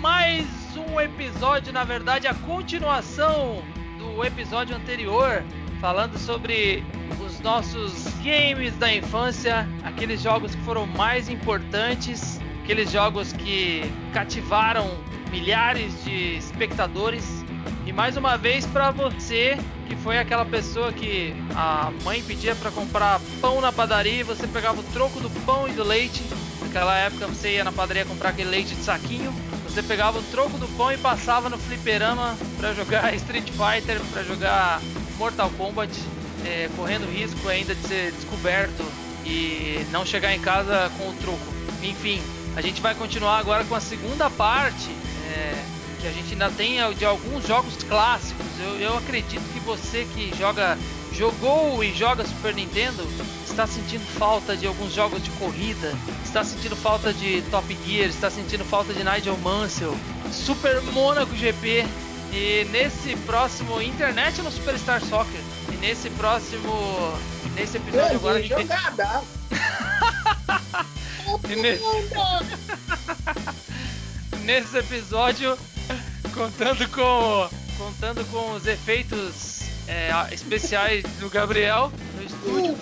mais um episódio, na verdade, a continuação do episódio anterior, falando sobre os nossos games da infância, aqueles jogos que foram mais importantes, aqueles jogos que cativaram milhares de espectadores. E mais uma vez para você que foi aquela pessoa que a mãe pedia para comprar pão na padaria e você pegava o troco do pão e do leite. Naquela época você ia na padaria comprar aquele leite de saquinho. Você pegava o troco do pão e passava no fliperama para jogar Street Fighter, para jogar Mortal Kombat, é, correndo risco ainda de ser descoberto e não chegar em casa com o troco. Enfim, a gente vai continuar agora com a segunda parte. É, que a gente ainda tem de alguns jogos clássicos. Eu, eu acredito que você que joga, jogou e joga Super Nintendo está sentindo falta de alguns jogos de corrida, está sentindo falta de Top Gear, está sentindo falta de Nigel Mansell, Super Monaco GP. E nesse próximo Internet no Superstar Soccer. E nesse próximo. Nesse episódio agora. Gente... jogada! e nesse... nesse episódio contando com contando com os efeitos é, especiais do Gabriel no estúdio. Uh,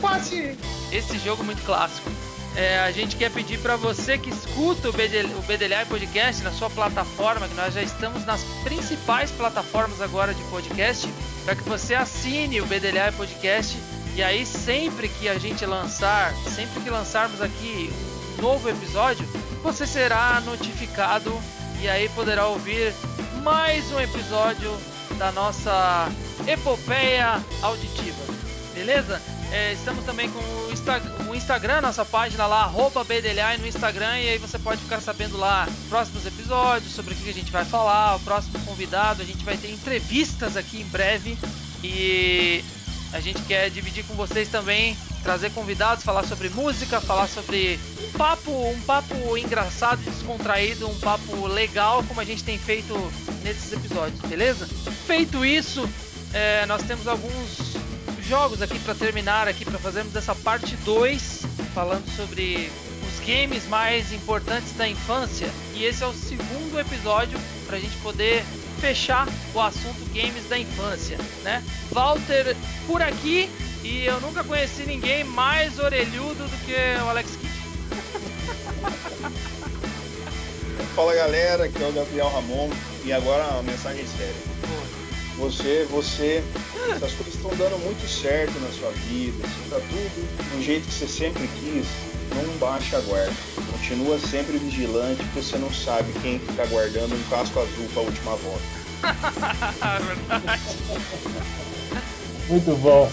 Esse jogo muito clássico. É, a gente quer pedir para você que escuta o, BDLI Podcast na sua plataforma, que nós já estamos nas principais plataformas agora de podcast, para que você assine o BDLI Podcast e aí sempre que a gente lançar, sempre que lançarmos aqui um novo episódio, você será notificado e aí poderá ouvir mais um episódio da nossa epopeia auditiva. Beleza? É, estamos também com o, Insta o, Instagram, nossa página lá, arroba no Instagram, e aí você pode ficar sabendo lá próximos episódios, sobre o que a gente vai falar, o próximo convidado, a gente vai ter entrevistas aqui em breve e a gente quer dividir com vocês também, trazer convidados, falar sobre música, falar sobre um papo, um papo engraçado, descontraído, um papo legal, como a gente tem feito nesses episódios, beleza? Feito isso, é, nós temos alguns jogos aqui para terminar aqui para fazermos essa parte 2 falando sobre os games mais importantes da infância e esse é o segundo episódio para a gente poder fechar o assunto games da infância, né? Walter por aqui e eu nunca conheci ninguém mais orelhudo do que o Alex Kidd. Fala galera, aqui é o Gabriel Ramon e agora uma mensagem séria. Você, você, essas coisas estão dando muito certo na sua vida, está tudo do jeito que você sempre quis, não baixa a guarda. Continua sempre vigilante, porque você não sabe quem está guardando um casco azul para a última volta. Muito bom.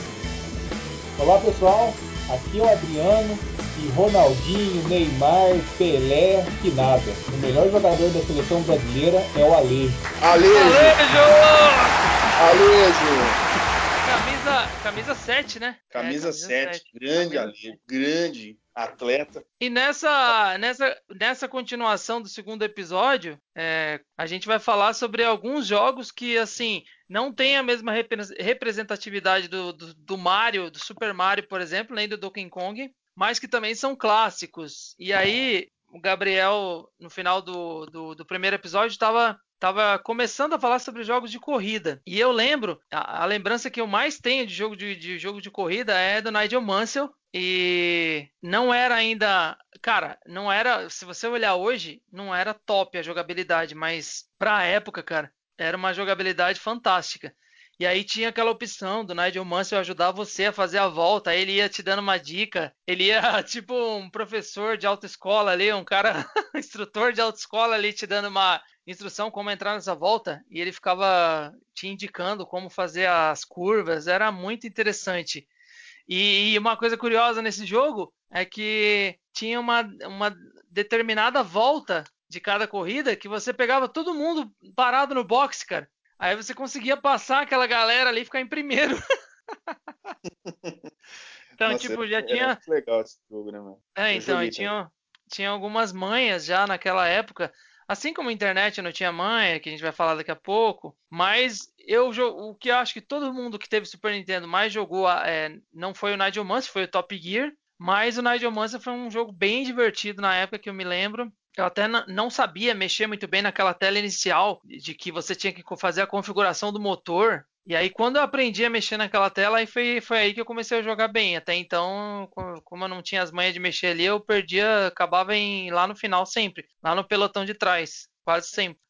Olá pessoal, aqui é o Adriano e Ronaldinho, Neymar, Pelé, que nada. O melhor jogador da seleção brasileira é o Alejo. Alejo! Alejo! Alejo! Camisa, camisa 7, né? Camisa, É, 7, 7. grande Camisa Alejo, grande atleta. E nessa, nessa, nessa continuação do segundo episódio, é, a gente vai falar sobre alguns jogos que, assim, não tem a mesma repre- representatividade do, do, do Mario, do Super Mario, por exemplo, nem do Donkey Kong, mas que também são clássicos. E aí, o Gabriel, no final do, do, do primeiro episódio, estava tava começando a falar sobre jogos de corrida. E eu lembro, a, a lembrança que eu mais tenho de jogo de, de jogo de corrida é do Nigel Mansell. E não era ainda, cara, não era, se você olhar hoje, não era top a jogabilidade, mas pra época, cara, era uma jogabilidade fantástica. E aí tinha aquela opção do Nigel Mansell ajudar você a fazer a volta, aí ele ia te dando uma dica, ele ia tipo um professor de autoescola ali, um cara, instrutor de autoescola ali te dando uma instrução como entrar nessa volta, e ele ficava te indicando como fazer as curvas, era muito interessante. E, e uma coisa curiosa nesse jogo é que tinha uma, uma determinada volta de cada corrida que você pegava todo mundo parado no box, cara. Aí você conseguia passar aquela galera ali e ficar em primeiro. então, Nossa, tipo, já tinha. muito legal esse jogo, né, mano? É, Eu então, e tinha, tinha algumas manhas já naquela época. Assim como a internet não tinha manha, que a gente vai falar daqui a pouco, mas eu o que eu acho que todo mundo que teve Super Nintendo mais jogou é, não foi o Nigel Mansell, foi o Top Gear, mas o Nigel Mansell foi um jogo bem divertido na época que eu me lembro. Eu até não sabia mexer muito bem naquela tela inicial de que você tinha que fazer a configuração do motor. E aí, quando eu aprendi a mexer naquela tela, aí foi, foi aí que eu comecei a jogar bem. Até então, como eu não tinha as manhas de mexer ali, eu perdia, acabava em, lá no final sempre, lá no pelotão de trás, quase sempre.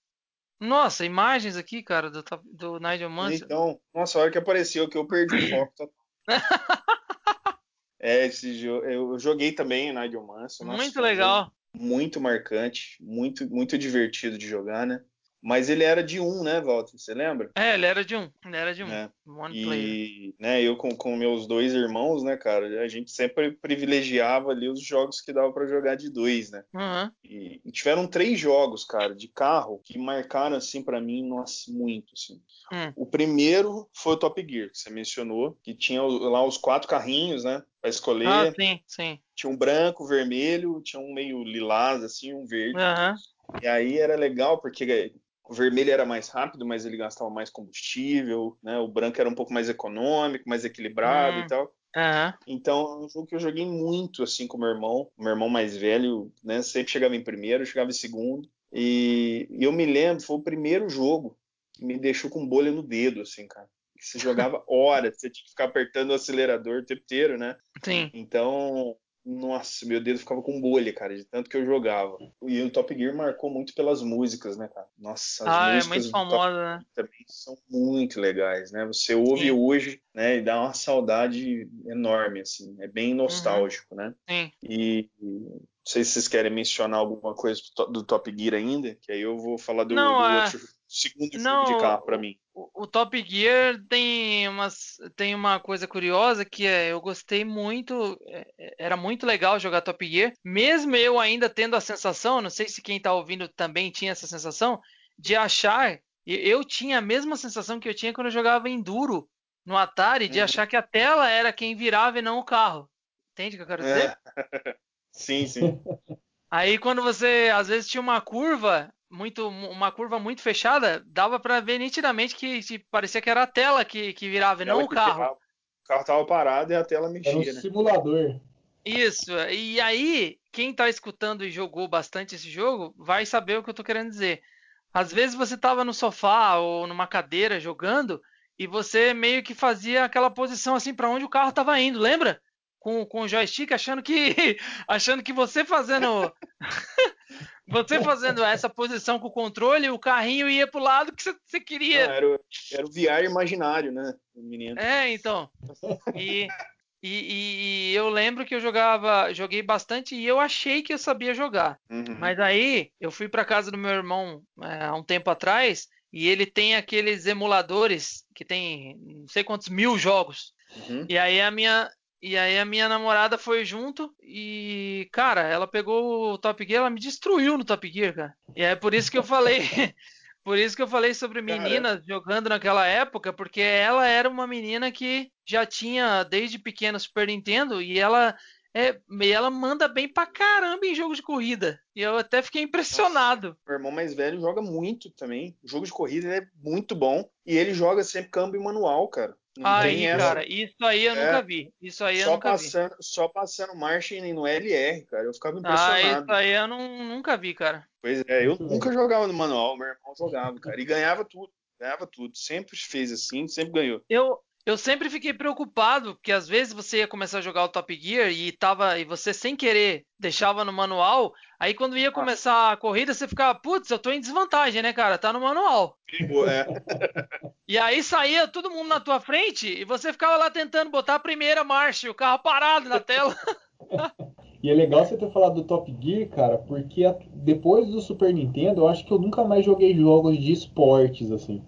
Nossa, imagens aqui, cara, do, do Nigel Mansell. Então, nossa, a hora que apareceu que eu perdi o foco. é, esse jogo, eu joguei também o Nigel Mansell. Muito legal. Muito marcante, muito, muito divertido de jogar, né? Mas ele era de um, né, Walter? Você lembra? É, ele era de um. Ele era de um. É. One e, player. né, eu com, com meus dois irmãos, né, cara, a gente sempre privilegiava ali os jogos que dava para jogar de dois, né? Uhum. E, e, tiveram três jogos, cara, de carro que marcaram, assim, para mim, nossa, muito, assim. Hum. O primeiro foi o Top Gear, que você mencionou, que tinha lá os quatro carrinhos, né? Pra escolher. Ah, sim, sim. Tinha um branco, vermelho, tinha um meio lilás, assim, um verde. Uhum. E aí era legal, porque o vermelho era mais rápido, mas ele gastava mais combustível, né? O branco era um pouco mais econômico, mais equilibrado Hum. e tal. Uhum. Então, é um jogo que eu joguei muito assim com meu irmão. O meu irmão mais velho, né? Sempre chegava em primeiro, chegava em segundo. E, e eu me lembro, foi o primeiro jogo que me deixou com bolha no dedo, assim, cara. Você jogava horas, você tinha que ficar apertando o acelerador o tempo inteiro, né? Sim. Então, nossa, meu dedo ficava com bolha, cara, de tanto que eu jogava. E o Top Gear marcou muito pelas músicas, né, cara? Nossa, as Ah, é músicas muito do Top famosa, né? também são muito legais, né? Você ouve Sim. hoje, né, e dá uma saudade enorme, assim, é bem nostálgico, né? Sim. E não sei se vocês querem mencionar alguma coisa do To- do Top Gear ainda, que aí eu vou falar do, Não, do é- outro segundo Não, jogo de carro pra mim. O, Top Gear tem, umas, tem uma coisa curiosa que é, eu gostei muito, é, é, era muito legal jogar Top Gear, mesmo eu ainda tendo a sensação, não sei se quem tá ouvindo também tinha essa sensação, de achar, e eu tinha a mesma sensação que eu tinha quando eu jogava Enduro no Atari, de Uhum. achar que a tela era quem virava e não o carro. Entende o que eu quero dizer? É. sim, sim. Aí quando você às vezes tinha uma curva muito uma curva muito fechada, dava pra ver nitidamente que, que parecia que era a tela que, que virava e não o carro. virava, O carro tava parado e a tela Era um mexia, né? simulador. Isso. E aí, quem tá escutando e jogou bastante esse jogo, vai saber o que eu tô querendo dizer. Às vezes você tava no sofá ou numa cadeira jogando e você meio que fazia aquela posição assim pra onde o carro tava indo, lembra? Com, com o joystick achando que achando que você fazendo você fazendo essa posição com o controle, o carrinho ia pro lado que você, você Não, queria. era, o- era o VR imaginário, né? O menino. É, então. E, e, e- e eu lembro que eu jogava, joguei bastante e eu achei que eu sabia jogar. Uhum. Mas aí eu fui para casa do meu irmão é, há um tempo atrás e ele tem aqueles emuladores que tem não sei quantos mil jogos. Uhum. E aí a minha e aí a minha namorada foi junto e cara, ela pegou o Top Gear, ela me destruiu no Top Gear, cara. E é por isso que eu falei Por isso que eu falei sobre meninas jogando naquela época, porque ela era uma menina que já tinha desde pequena Super Nintendo e ela é, e ela manda bem pra caramba em jogo de corrida. E eu até fiquei impressionado. Meu irmão mais velho joga muito também. O jogo de corrida é muito bom. E ele joga sempre câmbio manual, cara. Não Aí, cara, isso aí eu É. nunca vi. Isso aí eu nunca vi. passando, só passando marcha e no LR, cara. Eu ficava Ah, impressionado. isso aí eu não, nunca vi, cara. Pois é, eu nunca jogava no manual, meu irmão jogava, cara. E ganhava tudo. Ganhava tudo. Sempre fez assim, sempre ganhou. Eu, eu sempre fiquei preocupado, porque às vezes você ia começar a jogar o Top Gear e tava e você sem querer deixava no manual, aí quando ia começar a corrida você ficava, putz, eu tô em desvantagem, né, cara? Tá no manual. É, E aí saía todo mundo na tua frente e você ficava lá tentando botar a primeira marcha, e o carro parado na tela. E é legal você ter falado do Top Gear, cara, porque depois do Super Nintendo, eu acho que eu nunca mais joguei jogos de esportes, assim.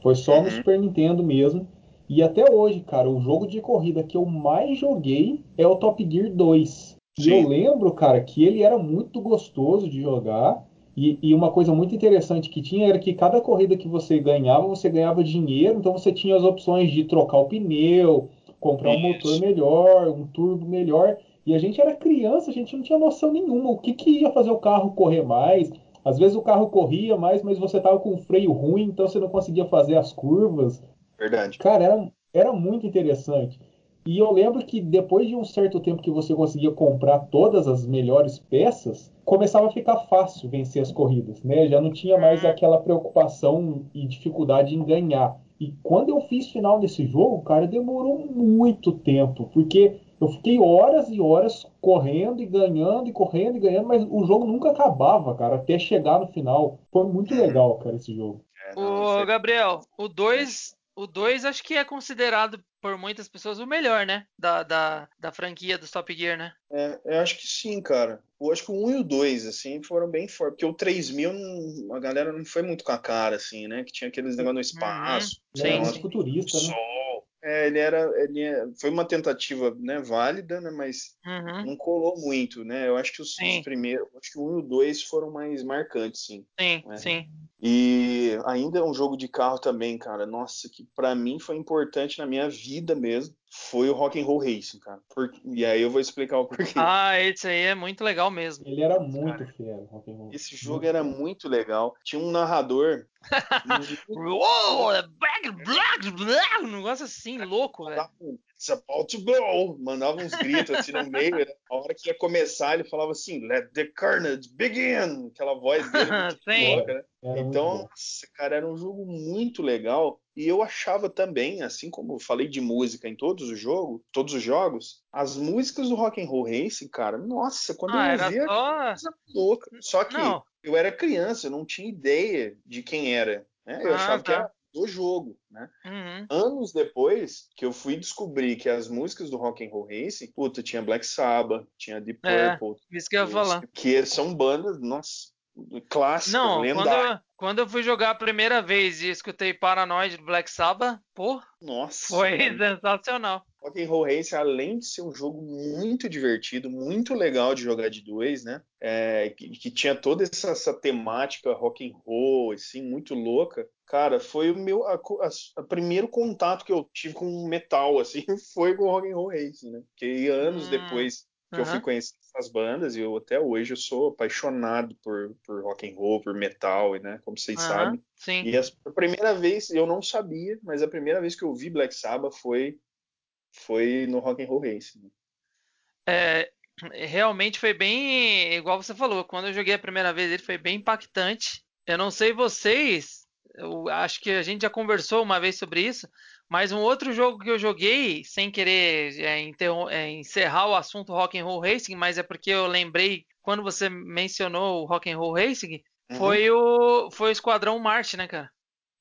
Foi só no Uhum. Super Nintendo mesmo. E até hoje, cara, o jogo de corrida que eu mais joguei é o Top Gear 2. E Sim. eu lembro, cara, que ele era muito gostoso de jogar. E, e uma coisa muito interessante que tinha era que cada corrida que você ganhava, você ganhava dinheiro, então você tinha as opções de trocar o pneu, comprar um Isso. motor melhor, um turbo melhor. E a gente era criança, a gente não tinha noção nenhuma o que, que ia fazer o carro correr mais. Às vezes o carro corria mais, mas você tava com o freio ruim, então você não conseguia fazer as curvas. Verdade. Cara, era, era muito interessante. E eu lembro que depois de um certo tempo que você conseguia comprar todas as melhores peças, começava a ficar fácil vencer as corridas, né? Já não tinha mais Uhum. aquela preocupação e dificuldade em ganhar. E quando eu fiz final desse jogo, cara, demorou muito tempo, porque eu fiquei horas e horas correndo e ganhando e correndo e ganhando, mas o jogo nunca acabava, cara, até chegar no final. Foi muito legal, cara, esse jogo. É, Ô, aí- Gabriel, o 2, o 2 acho que é considerado por muitas pessoas o melhor, né? Da, da, da franquia do Top Gear, né? É, eu acho que sim, cara. Eu acho que o 1 e o 2, assim, foram bem fortes. Porque o 3000, não- a galera não foi muito com a cara, assim, né? Que tinha aqueles negócios no espaço, Sim, Ele era né? mais sim. futurista, né? sol. É, ele era. Ele é- foi uma tentativa, né, válida, né? Mas Uhum, não colou muito, né? Eu acho que os, os primeiros. Acho que o 1 e o 2 foram mais marcantes, sim. sim, É. sim. E ainda é um jogo de carro também, cara. Nossa, que pra mim foi importante na minha vida mesmo. Foi o Rock and Roll Racing, cara. Por- E aí eu vou explicar o porquê. Ah, esse aí é muito legal mesmo. Ele era muito fera, rock and roll. Esse jogo era muito legal. Tinha um narrador. Uou, black, black, black, um negócio assim, louco, velho. mandava It's about to go! Mandava uns gritos assim no meio. né? A hora que ia começar, ele falava assim: Let the carnage begin! Aquela voz dele Sim. louca, né? Então, nossa, cara, era um jogo muito legal. E eu achava também, assim como eu falei de música em todos os jogos, todos os jogos, as músicas do Rock and Roll Racing, cara, nossa, quando Ah, eu era ouvia só. coisa louca. Só que Não. Eu era criança, eu não tinha ideia de quem era. né? Eu Ah, achava que tá. era do jogo, né? Uhum. Anos depois que eu fui descobrir que as músicas do Rock and Roll Racing, puta, tinha Black Sabbath, tinha Deep É, Purple, Isso que eu ia falar. que são bandas, nossa, clássicas, Não, quando lendárias. eu, quando eu fui jogar a primeira vez e escutei Paranoid do Black Sabbath, pô, Nossa, foi cara. sensacional. Rock and Roll Racing, além de ser um jogo muito divertido, muito legal de jogar de dois, né? É, que, que tinha toda essa, essa temática rock and roll, assim, muito louca. Cara, foi o meu a, a- a primeiro contato que eu tive com metal, assim, foi com Rock and Roll Racing, né? Porque anos Hum, depois que eu fui conhecer essas bandas, e eu até hoje eu sou apaixonado por, por rock and roll, por metal, né? Como vocês Aham, sabem. sim. E as- a primeira vez, eu não sabia, mas a primeira vez que eu vi Black Sabbath foi, foi no Rock and Roll Racing. É, realmente foi bem, igual você falou, quando eu joguei a primeira vez ele foi bem impactante. Eu não sei vocês, eu acho que a gente já conversou uma vez sobre isso, mas um outro jogo que eu joguei, sem querer é, é, encerrar o assunto Rock and Roll Racing, mas é porque eu lembrei quando você mencionou o Rock and Roll Racing, Uhum. foi o foi o Esquadrão Marte, né, cara?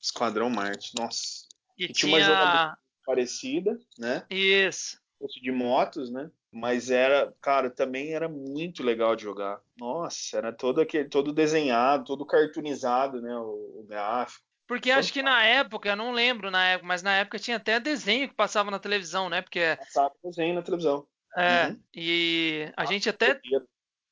Esquadrão Marte, nossa. Que E tinha uma tinha jogabilidade parecida, né? isso. Fosse de motos, né? Mas era, cara, também era muito legal de jogar. Nossa, era todo aquele, todo desenhado, todo cartoonizado, né? O, o gráfico. Porque acho que na época, eu não lembro na época, mas na época tinha até desenho que passava na televisão, né? Porque Passava desenho na televisão. é, Uhum. e a gente até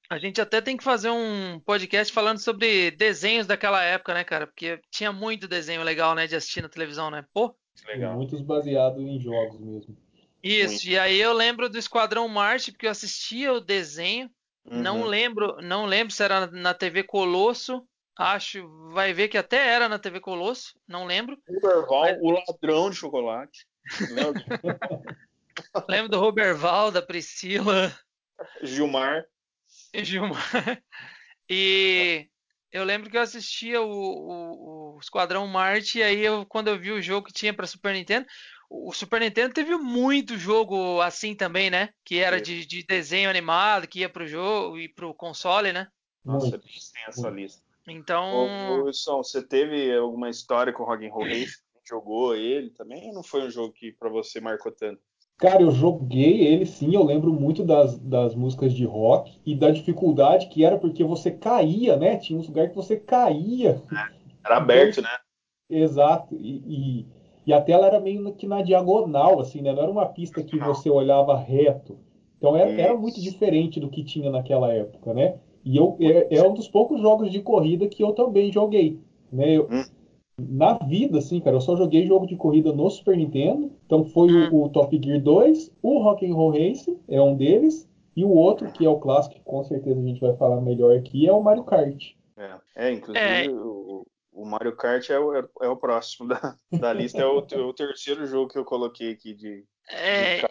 a gente até tem que fazer um podcast falando sobre desenhos daquela época, né, cara? Porque tinha muito desenho legal, né, de assistir na televisão, né? Pô, Legal. muitos baseados em jogos mesmo. isso. Muito. E aí eu lembro do Esquadrão Marte porque eu assistia o desenho. Não Uhum. lembro, não lembro se era na TV Colosso. Acho, vai ver que até era na TV Colosso, não lembro. Roberval, Mas- o ladrão de chocolate. Lembro do Roberval, da Priscila. Gilmar. Gilmar. E eu lembro que eu assistia o, o- o Esquadrão Marte, e aí eu, quando eu vi o jogo que tinha para Super Nintendo, o Super Nintendo teve muito jogo assim também, né? Que era de, de desenho animado, que ia pro jogo e pro console, né? Nossa, é bem extensa a lista. Então, Ô, Wilson, você teve alguma história com o Rock and Roll Racing? Jogou ele também? Ou não foi um jogo que pra você marcou tanto? Cara, eu joguei ele sim, eu lembro muito das, das músicas de rock e da dificuldade que era porque você caía, né? Tinha uns lugares que você caía. Era aberto, né? Exato. E, e, e a tela era meio que na diagonal, assim, né? Não era uma pista que você olhava reto. Então era, era muito diferente do que tinha naquela época, né? E eu, é, é um dos poucos jogos de corrida que eu também joguei, né? Eu, Hum. Na vida, assim, cara, eu só joguei jogo de corrida no Super Nintendo. Então foi o, o Top Gear 2, o Rock and Roll Racing é um deles, e o outro, que é o clássico, que com certeza a gente vai falar melhor aqui, é o Mario Kart. É, é inclusive É. O, o Mario Kart é o, é o próximo da, da lista, é o, é o terceiro jogo que eu coloquei aqui de, É,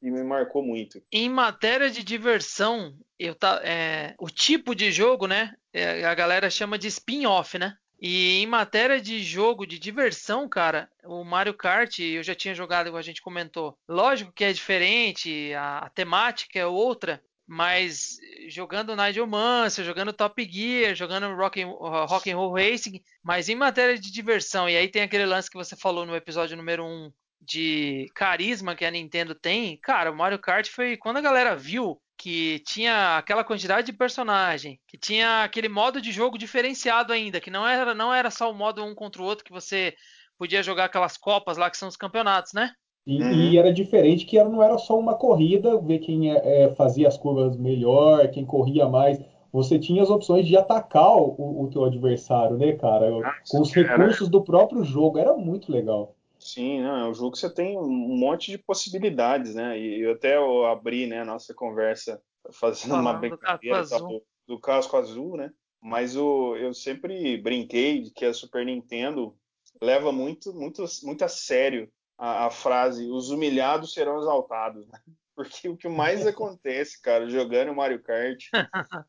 e me marcou muito. Em matéria de diversão, eu tá, é, o tipo de jogo, né? É, a galera chama de spin-off, né? E em matéria de jogo de diversão, cara, o Mario Kart eu já tinha jogado, como a gente comentou. Lógico que é diferente, a, a temática é outra, mas jogando Nigel Mansell, jogando Top Gear, jogando Rock and, Rock and Roll Racing, mas em matéria de diversão, e aí tem aquele lance que você falou no episódio número 1 de carisma que a Nintendo tem, cara, o Mario Kart foi quando a galera viu que tinha aquela quantidade de personagem, que tinha aquele modo de jogo diferenciado ainda, que não era, não era só o modo um contra o outro que você podia jogar aquelas copas lá que são os campeonatos, né? E, uhum. e era diferente que não era só uma corrida, ver quem é, é, fazia as curvas melhor, quem corria mais. Você tinha as opções de atacar o, o teu adversário, né, cara? Com os recursos do próprio jogo. Era muito legal. Sim, não, é um jogo que você tem um monte de possibilidades, né? E eu até eu abri né, a nossa conversa fazendo uma brincadeira do, do, do, casco azul, né? Mas o, eu sempre brinquei de que a Super Nintendo leva muito, muito, muito a sério a, a frase os humilhados serão exaltados, né? Porque o que mais acontece, cara, jogando Mario Kart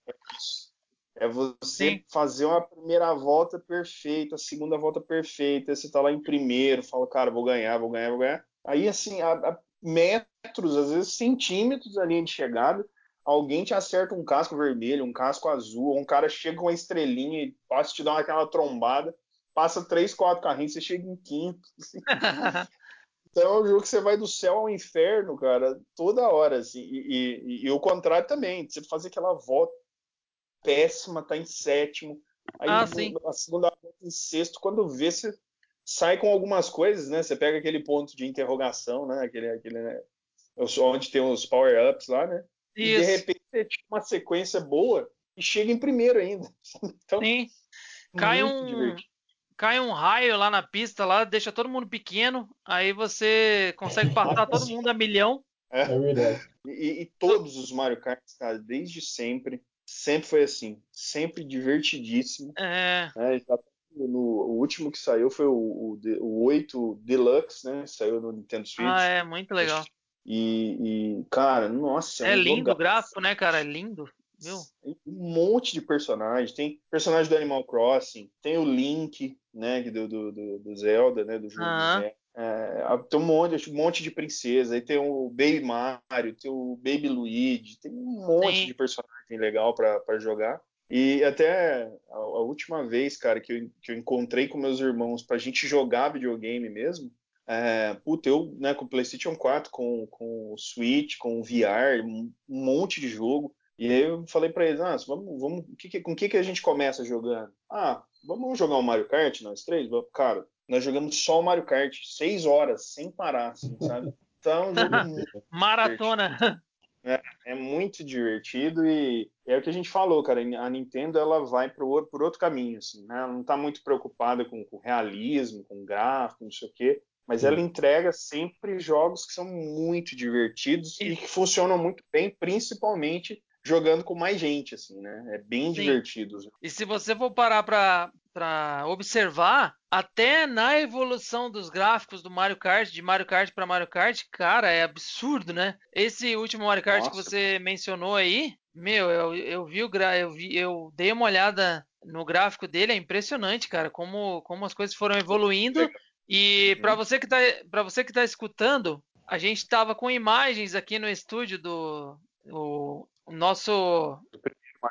é você Sim. fazer uma primeira volta perfeita, a segunda volta perfeita, você tá lá em primeiro, fala, cara, vou ganhar, vou ganhar, vou ganhar. Aí, assim, a, a metros, às vezes centímetros da linha de chegada, alguém te acerta um casco vermelho, um casco azul, um cara chega com uma estrelinha e passa te dar aquela trombada, passa três, quatro carrinhos, você chega em quinto. Assim. Então é um jogo que você vai do céu ao inferno, cara, toda hora, assim. E, e, e o contrário também, você fazer aquela volta péssima, tá em sétimo. Aí ah, a segunda volta em sexto, quando vê, você sai com algumas coisas, né? Você pega aquele ponto de interrogação, né? Aquele, aquele né? onde tem os power-ups lá, né? Isso. E de repente você tinha uma sequência boa e chega em primeiro ainda. Então, Sim. Cai um, divertido. Cai um raio lá na pista, lá deixa todo mundo pequeno, aí você consegue passar todo mundo a milhão. É, é verdade. E, e, todos os Mario Kart, cara, desde sempre, sempre foi assim, sempre divertidíssimo. É. Né? No, o último que saiu foi o, o, o 8 Deluxe, né? Saiu no Nintendo Switch. Ah, é, muito legal. E, e cara, nossa. É, é um lindo o gráfico, né, cara? É lindo. Meu. Um monte de personagens. Tem personagem do Animal Crossing, tem o Link, né, do, do, do, do Zelda, né, do jogo uh -huh. É, tem um monte, um monte de princesa, aí tem o Baby Mario, tem o Baby Luigi, tem um monte Sim. de personagem legal para jogar. E até a, a, última vez, cara, que eu, que eu encontrei com meus irmãos pra gente jogar videogame mesmo, é, puta, eu, né, com o PlayStation 4, com, com o Switch, com o VR, um monte de jogo. E aí eu falei para eles, ah, vamos, vamos, que, com o que, que a gente começa jogando? Ah, vamos jogar o um Mario Kart, nós três? Cara, nós jogamos só o Mario Kart, seis horas, sem parar, assim, sabe? Então, é Maratona. É, é, muito divertido e é o que a gente falou, cara. A Nintendo ela vai por, por outro caminho, assim, né? Ela não está muito preocupada com, com realismo, com gráfico, não sei o quê. Mas ela entrega sempre jogos que são muito divertidos e que funcionam muito bem, principalmente jogando com mais gente, assim, né? É bem Sim. divertido. E se você for parar para observar, até na evolução dos gráficos do Mario Kart, de Mario Kart para Mario Kart, cara, é absurdo, né? Esse último Mario Kart Nossa. que você mencionou aí, meu, eu, eu vi o gra... eu, vi, eu dei uma olhada no gráfico dele, é impressionante, cara, como, como as coisas foram evoluindo. E para você que tá para você que tá escutando, a gente estava com imagens aqui no estúdio do o, o nosso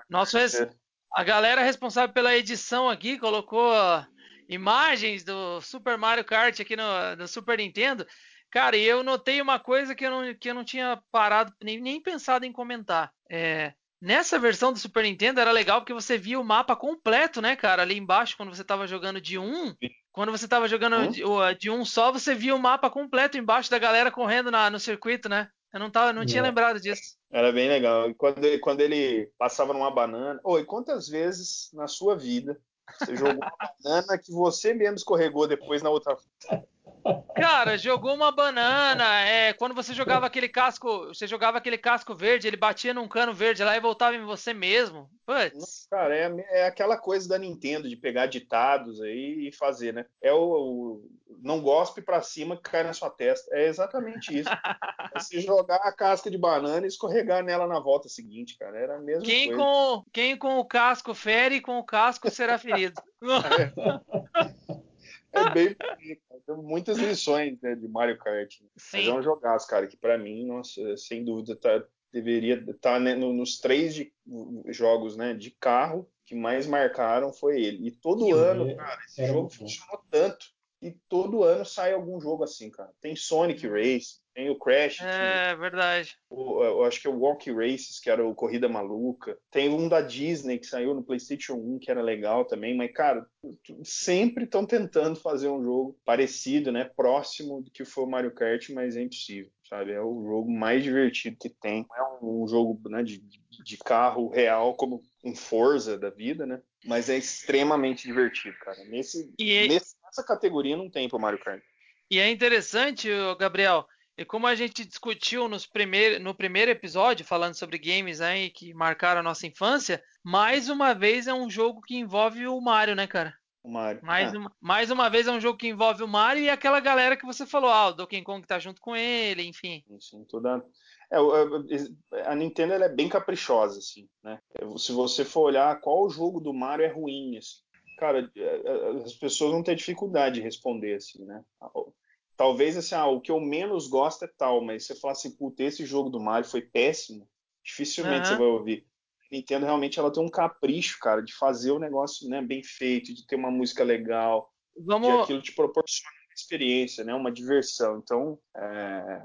nosso a galera responsável pela edição aqui colocou imagens do Super Mario Kart aqui no, no Super Nintendo. Cara, e eu notei uma coisa que eu não, que eu não tinha parado nem, nem pensado em comentar. É, nessa versão do Super Nintendo era legal porque você via o mapa completo, né, cara? Ali embaixo, quando você estava jogando de um, quando você estava jogando hum? de, de, um só, você via o mapa completo embaixo da galera correndo na, no circuito, né? Eu não, tava, não tinha lembrado disso. Era bem legal. E quando, ele, quando ele passava numa banana. Oi, quantas vezes na sua vida você jogou uma banana que você mesmo escorregou depois na outra. Cara, jogou uma banana. É, quando você jogava aquele casco, você jogava aquele casco verde, ele batia num cano verde lá e voltava em você mesmo. Putz. Cara, é, é aquela coisa da Nintendo de pegar ditados aí e fazer, né? É o, o não gospe pra cima que cai na sua testa. É exatamente isso. é se jogar a casca de banana e escorregar nela na volta seguinte, cara. Era a mesma quem coisa. Com, quem com o casco fere, com o casco será ferido. é. é bem tem muitas lições né, de Mario Kart. Né? Sim. Mas é um jogaço, cara, que para mim, nossa, sem dúvida, tá, deveria estar tá, né, nos três de, jogos né, de carro que mais marcaram foi ele. E todo ano, é, cara, esse jogo funcionou tanto. E todo ano sai algum jogo assim, cara. Tem Sonic Race, tem o Crash. É, que, verdade. O, eu acho que é o Walk Races, que era o Corrida Maluca. Tem um da Disney que saiu no PlayStation 1, que era legal também. Mas, cara, sempre estão tentando fazer um jogo parecido, né? Próximo do que foi o Mario Kart, mas é impossível. Sabe? É o jogo mais divertido que tem. Não é um, jogo né, de, de carro real como um Forza da vida, né? Mas é extremamente divertido, cara. Nesse, e... nesse, nessa categoria não tem pro Mario Kart. E é interessante, Gabriel, e como a gente discutiu nos primeir, no primeiro episódio, falando sobre games aí que marcaram a nossa infância, mais uma vez é um jogo que envolve o Mario, né, cara? O Mario. Mais, é. uma, mais uma vez é um jogo que envolve o Mario e aquela galera que você falou, ah, o Donkey Kong tá junto com ele, enfim. Sim, toda. É, a Nintendo é bem caprichosa, assim, né? Se você for olhar qual jogo do Mario é ruim, assim, cara, é, é, as pessoas vão ter dificuldade de responder, assim, né? Talvez, assim, ah, o que eu menos gosto é tal, mas você falar assim, puta, esse jogo do Mario foi péssimo, dificilmente uhum. você vai ouvir. Nintendo realmente ela tem um capricho, cara, de fazer o negócio né, bem feito, de ter uma música legal, Vamos... de aquilo te proporciona uma experiência, né, uma diversão. Então, é...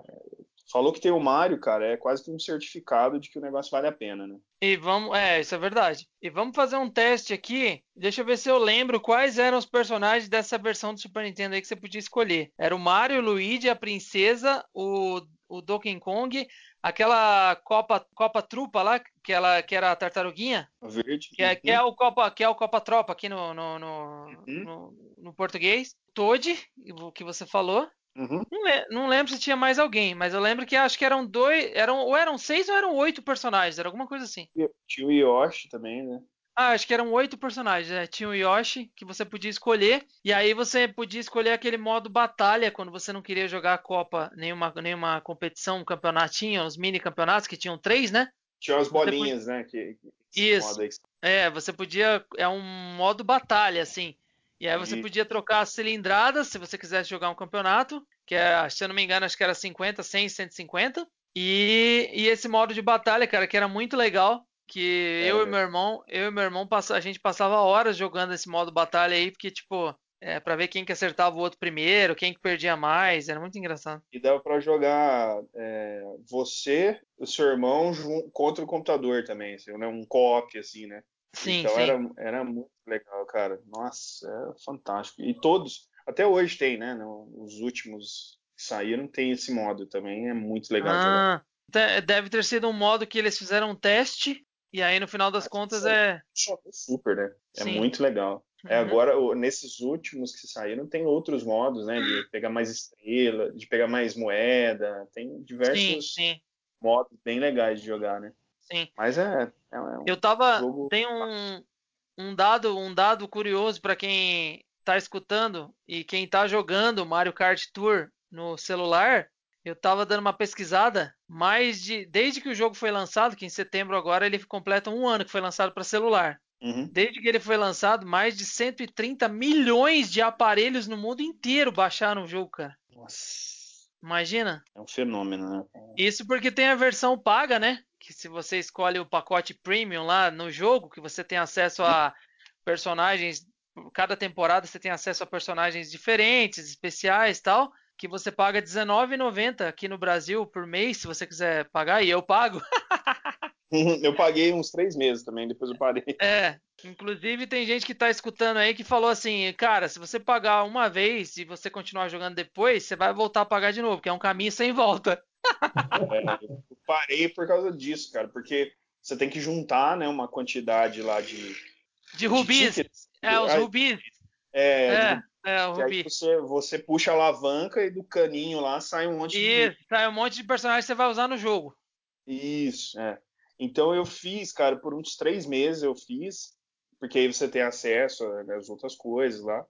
falou que tem o Mario, cara, é quase que um certificado de que o negócio vale a pena, né? E vamos, é, isso é verdade. E vamos fazer um teste aqui. Deixa eu ver se eu lembro quais eram os personagens dessa versão do Super Nintendo aí que você podia escolher. Era o Mario, o Luigi, a princesa, o, o Donkey Kong, aquela Copa Copa Trupa lá, que ela que era a tartaruguinha, verde, que é, que é o Copa que é o Copa Tropa aqui no no, no, uhum. no, no português. Toad, o que você falou. Uhum. Não, le não, lembro se tinha mais alguém, mas eu lembro que acho que eram dois, eram ou eram seis ou eram oito personagens, era alguma coisa assim. Tinha o Yoshi também, né? Ah, acho que eram oito personagens. Né? Tinha o Yoshi, que você podia escolher. E aí você podia escolher aquele modo batalha, quando você não queria jogar a Copa, nenhuma, nenhuma competição, um campeonatinho, os mini campeonatos, que tinham três, né? Tinha as bolinhas, podia... né? Que, que Isso. É, você podia. É um modo batalha, assim. E aí você e... podia trocar as cilindradas, se você quisesse jogar um campeonato, que é, se eu não me engano, acho que era 50, 100, 150. E, e esse modo de batalha, cara, que era muito legal que é, eu e meu irmão, eu e meu irmão, a gente passava horas jogando esse modo batalha aí, porque, tipo, é, para ver quem que acertava o outro primeiro, quem que perdia mais, era muito engraçado. E dava para jogar é, você, o seu irmão, contra o computador também, assim, né? um co-op, assim, né? Sim, então sim. Era, era muito legal, cara. Nossa, é fantástico. E todos, até hoje tem, né? Os últimos que saíram tem esse modo também, é muito legal ah, jogar. Deve ter sido um modo que eles fizeram um teste e aí, no final das contas, é. Super, né? É Sim. muito legal. É, uhum. Agora, nesses últimos que saíram, tem outros modos, né? De pegar mais estrela, de pegar mais moeda. Tem diversos sim, sim. modos bem legais de jogar, né? Sim. Mas é. é um Eu tava. Jogo... Tem um, um, dado, um dado curioso para quem tá escutando e quem tá jogando Mario Kart Tour no celular. Eu tava dando uma pesquisada, mais de desde que o jogo foi lançado, que em setembro agora ele completa um ano que foi lançado para celular. Uhum. Desde que ele foi lançado, mais de 130 milhões de aparelhos no mundo inteiro baixaram o jogo, cara. Nossa. Imagina? É um fenômeno, né? Isso porque tem a versão paga, né? Que se você escolhe o pacote premium lá no jogo, que você tem acesso a personagens. Cada temporada você tem acesso a personagens diferentes, especiais tal que você paga R$19,90 aqui no Brasil por mês, se você quiser pagar, e eu pago. eu paguei uns três meses também, depois eu parei. É, inclusive tem gente que está escutando aí que falou assim, cara, se você pagar uma vez e você continuar jogando depois, você vai voltar a pagar de novo, que é um caminho sem volta. é, eu parei por causa disso, cara, porque você tem que juntar, né, uma quantidade lá de... De rubis, de é, os rubis. É, é. É, o que aí Rubi. você, você puxa a alavanca e do caninho lá sai um monte de. Isso, sai um monte de personagens que você vai usar no jogo. Isso, é. Então eu fiz, cara, por uns três meses eu fiz, porque aí você tem acesso às outras coisas lá.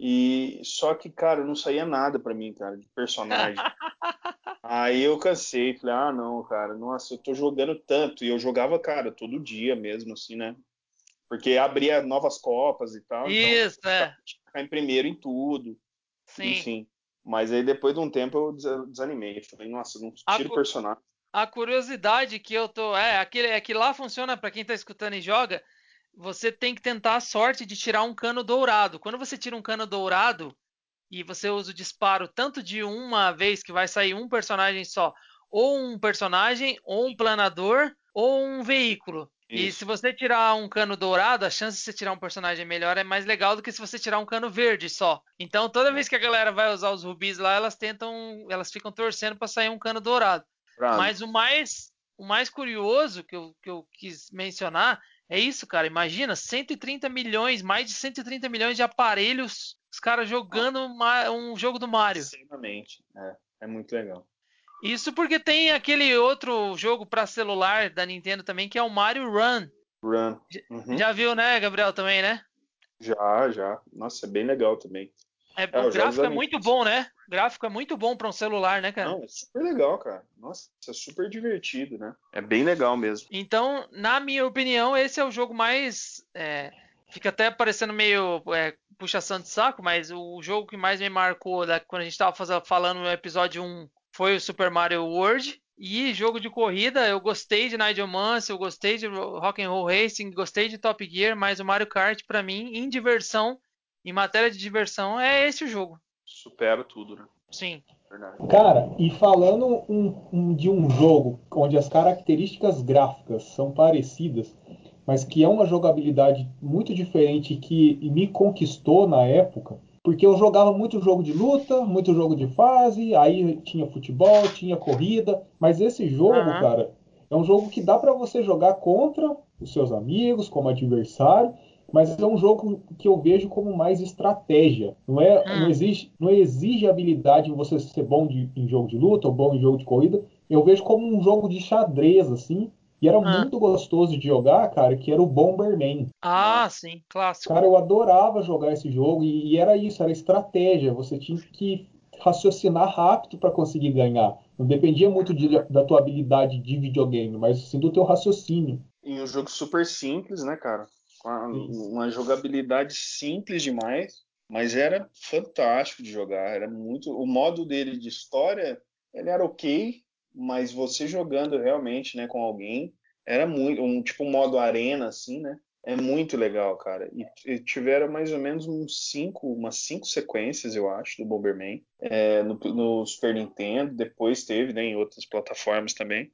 E só que, cara, não saía nada pra mim, cara, de personagem. aí eu cansei, falei, ah, não, cara, nossa, eu tô jogando tanto. E eu jogava, cara, todo dia mesmo, assim, né? Porque abria novas copas e tal. Isso, então, é. ficar em primeiro em tudo. Sim. Enfim. Mas aí depois de um tempo eu des- desanimei. Falei, nossa, não tiro cu- personagem. A curiosidade que eu tô. É, aquele, é que lá funciona pra quem tá escutando e joga. Você tem que tentar a sorte de tirar um cano dourado. Quando você tira um cano dourado e você usa o disparo tanto de uma vez que vai sair um personagem só, ou um personagem, ou um planador, ou um veículo. E Isso. se você tirar um cano dourado, a chance de você tirar um personagem melhor é mais legal do que se você tirar um cano verde só. Então toda vez que a galera vai usar os rubis lá, elas tentam, elas ficam torcendo pra sair um cano dourado. Mas o mais, o mais curioso que eu, que eu quis mencionar é isso, cara. Imagina, 130 milhões, mais de 130 milhões de aparelhos, os caras jogando uma- um jogo do Mario. Extremamente. É, é muito legal. Isso porque tem aquele outro jogo pra celular da Nintendo também, que é o Mario Run. Run. Uhum. Já viu, né, Gabriel, também, né? Já, já. Nossa, é bem legal também. É, É, o gráfico é muito bom, né? Gráfico é muito bom pra um celular, né, cara? Não, é super legal, cara. Nossa, é super divertido, né? É bem legal mesmo. Então, na minha opinião, esse é o jogo mais. é, fica até parecendo meio é, puxação de saco, mas o jogo que mais me marcou da- quando a gente estava falando no episódio 1 foi o Super Mario World. E jogo de corrida, eu gostei de Nigel Mansell, eu gostei de Rock'n'Roll Racing, gostei de Top Gear, mas o Mario Kart, pra mim, em diversão, em matéria de diversão, é esse o jogo. Supera tudo, né? Sim. Verdade. Cara, e falando um- um- de um jogo onde as características gráficas são parecidas, mas que é uma jogabilidade muito diferente que me conquistou na época, porque eu jogava muito jogo de luta, muito jogo de fase, aí tinha futebol, tinha corrida, mas esse jogo, Aham. cara, é um jogo que dá pra você jogar contra os seus amigos, como adversário, mas é um jogo que eu vejo como mais estratégia. Não é, Hum. não exige, não exige habilidade em você ser bom de- em jogo de luta ou bom em jogo de corrida. Eu vejo como um jogo de xadrez assim. E era Ah. muito gostoso de jogar, cara, que era o Bomberman. Ah, sim, clássico. Cara, eu adorava jogar esse jogo e, e era isso, era estratégia. Você tinha que raciocinar rápido para conseguir ganhar. Não dependia muito de- da tua habilidade de videogame, mas sim do teu raciocínio. E um jogo super simples, né, cara? Com a- Isso. uma jogabilidade simples demais, mas era fantástico de jogar. Era muito. O modo dele de história, ele era ok, mas você jogando realmente, né, com alguém, era muito um tipo um modo arena, assim, né? É muito legal, cara. E, e tiveram mais ou menos uns cinco, umas cinco sequências, eu acho, do Bomberman é, no, no Super Nintendo. Depois teve, né, em outras plataformas também.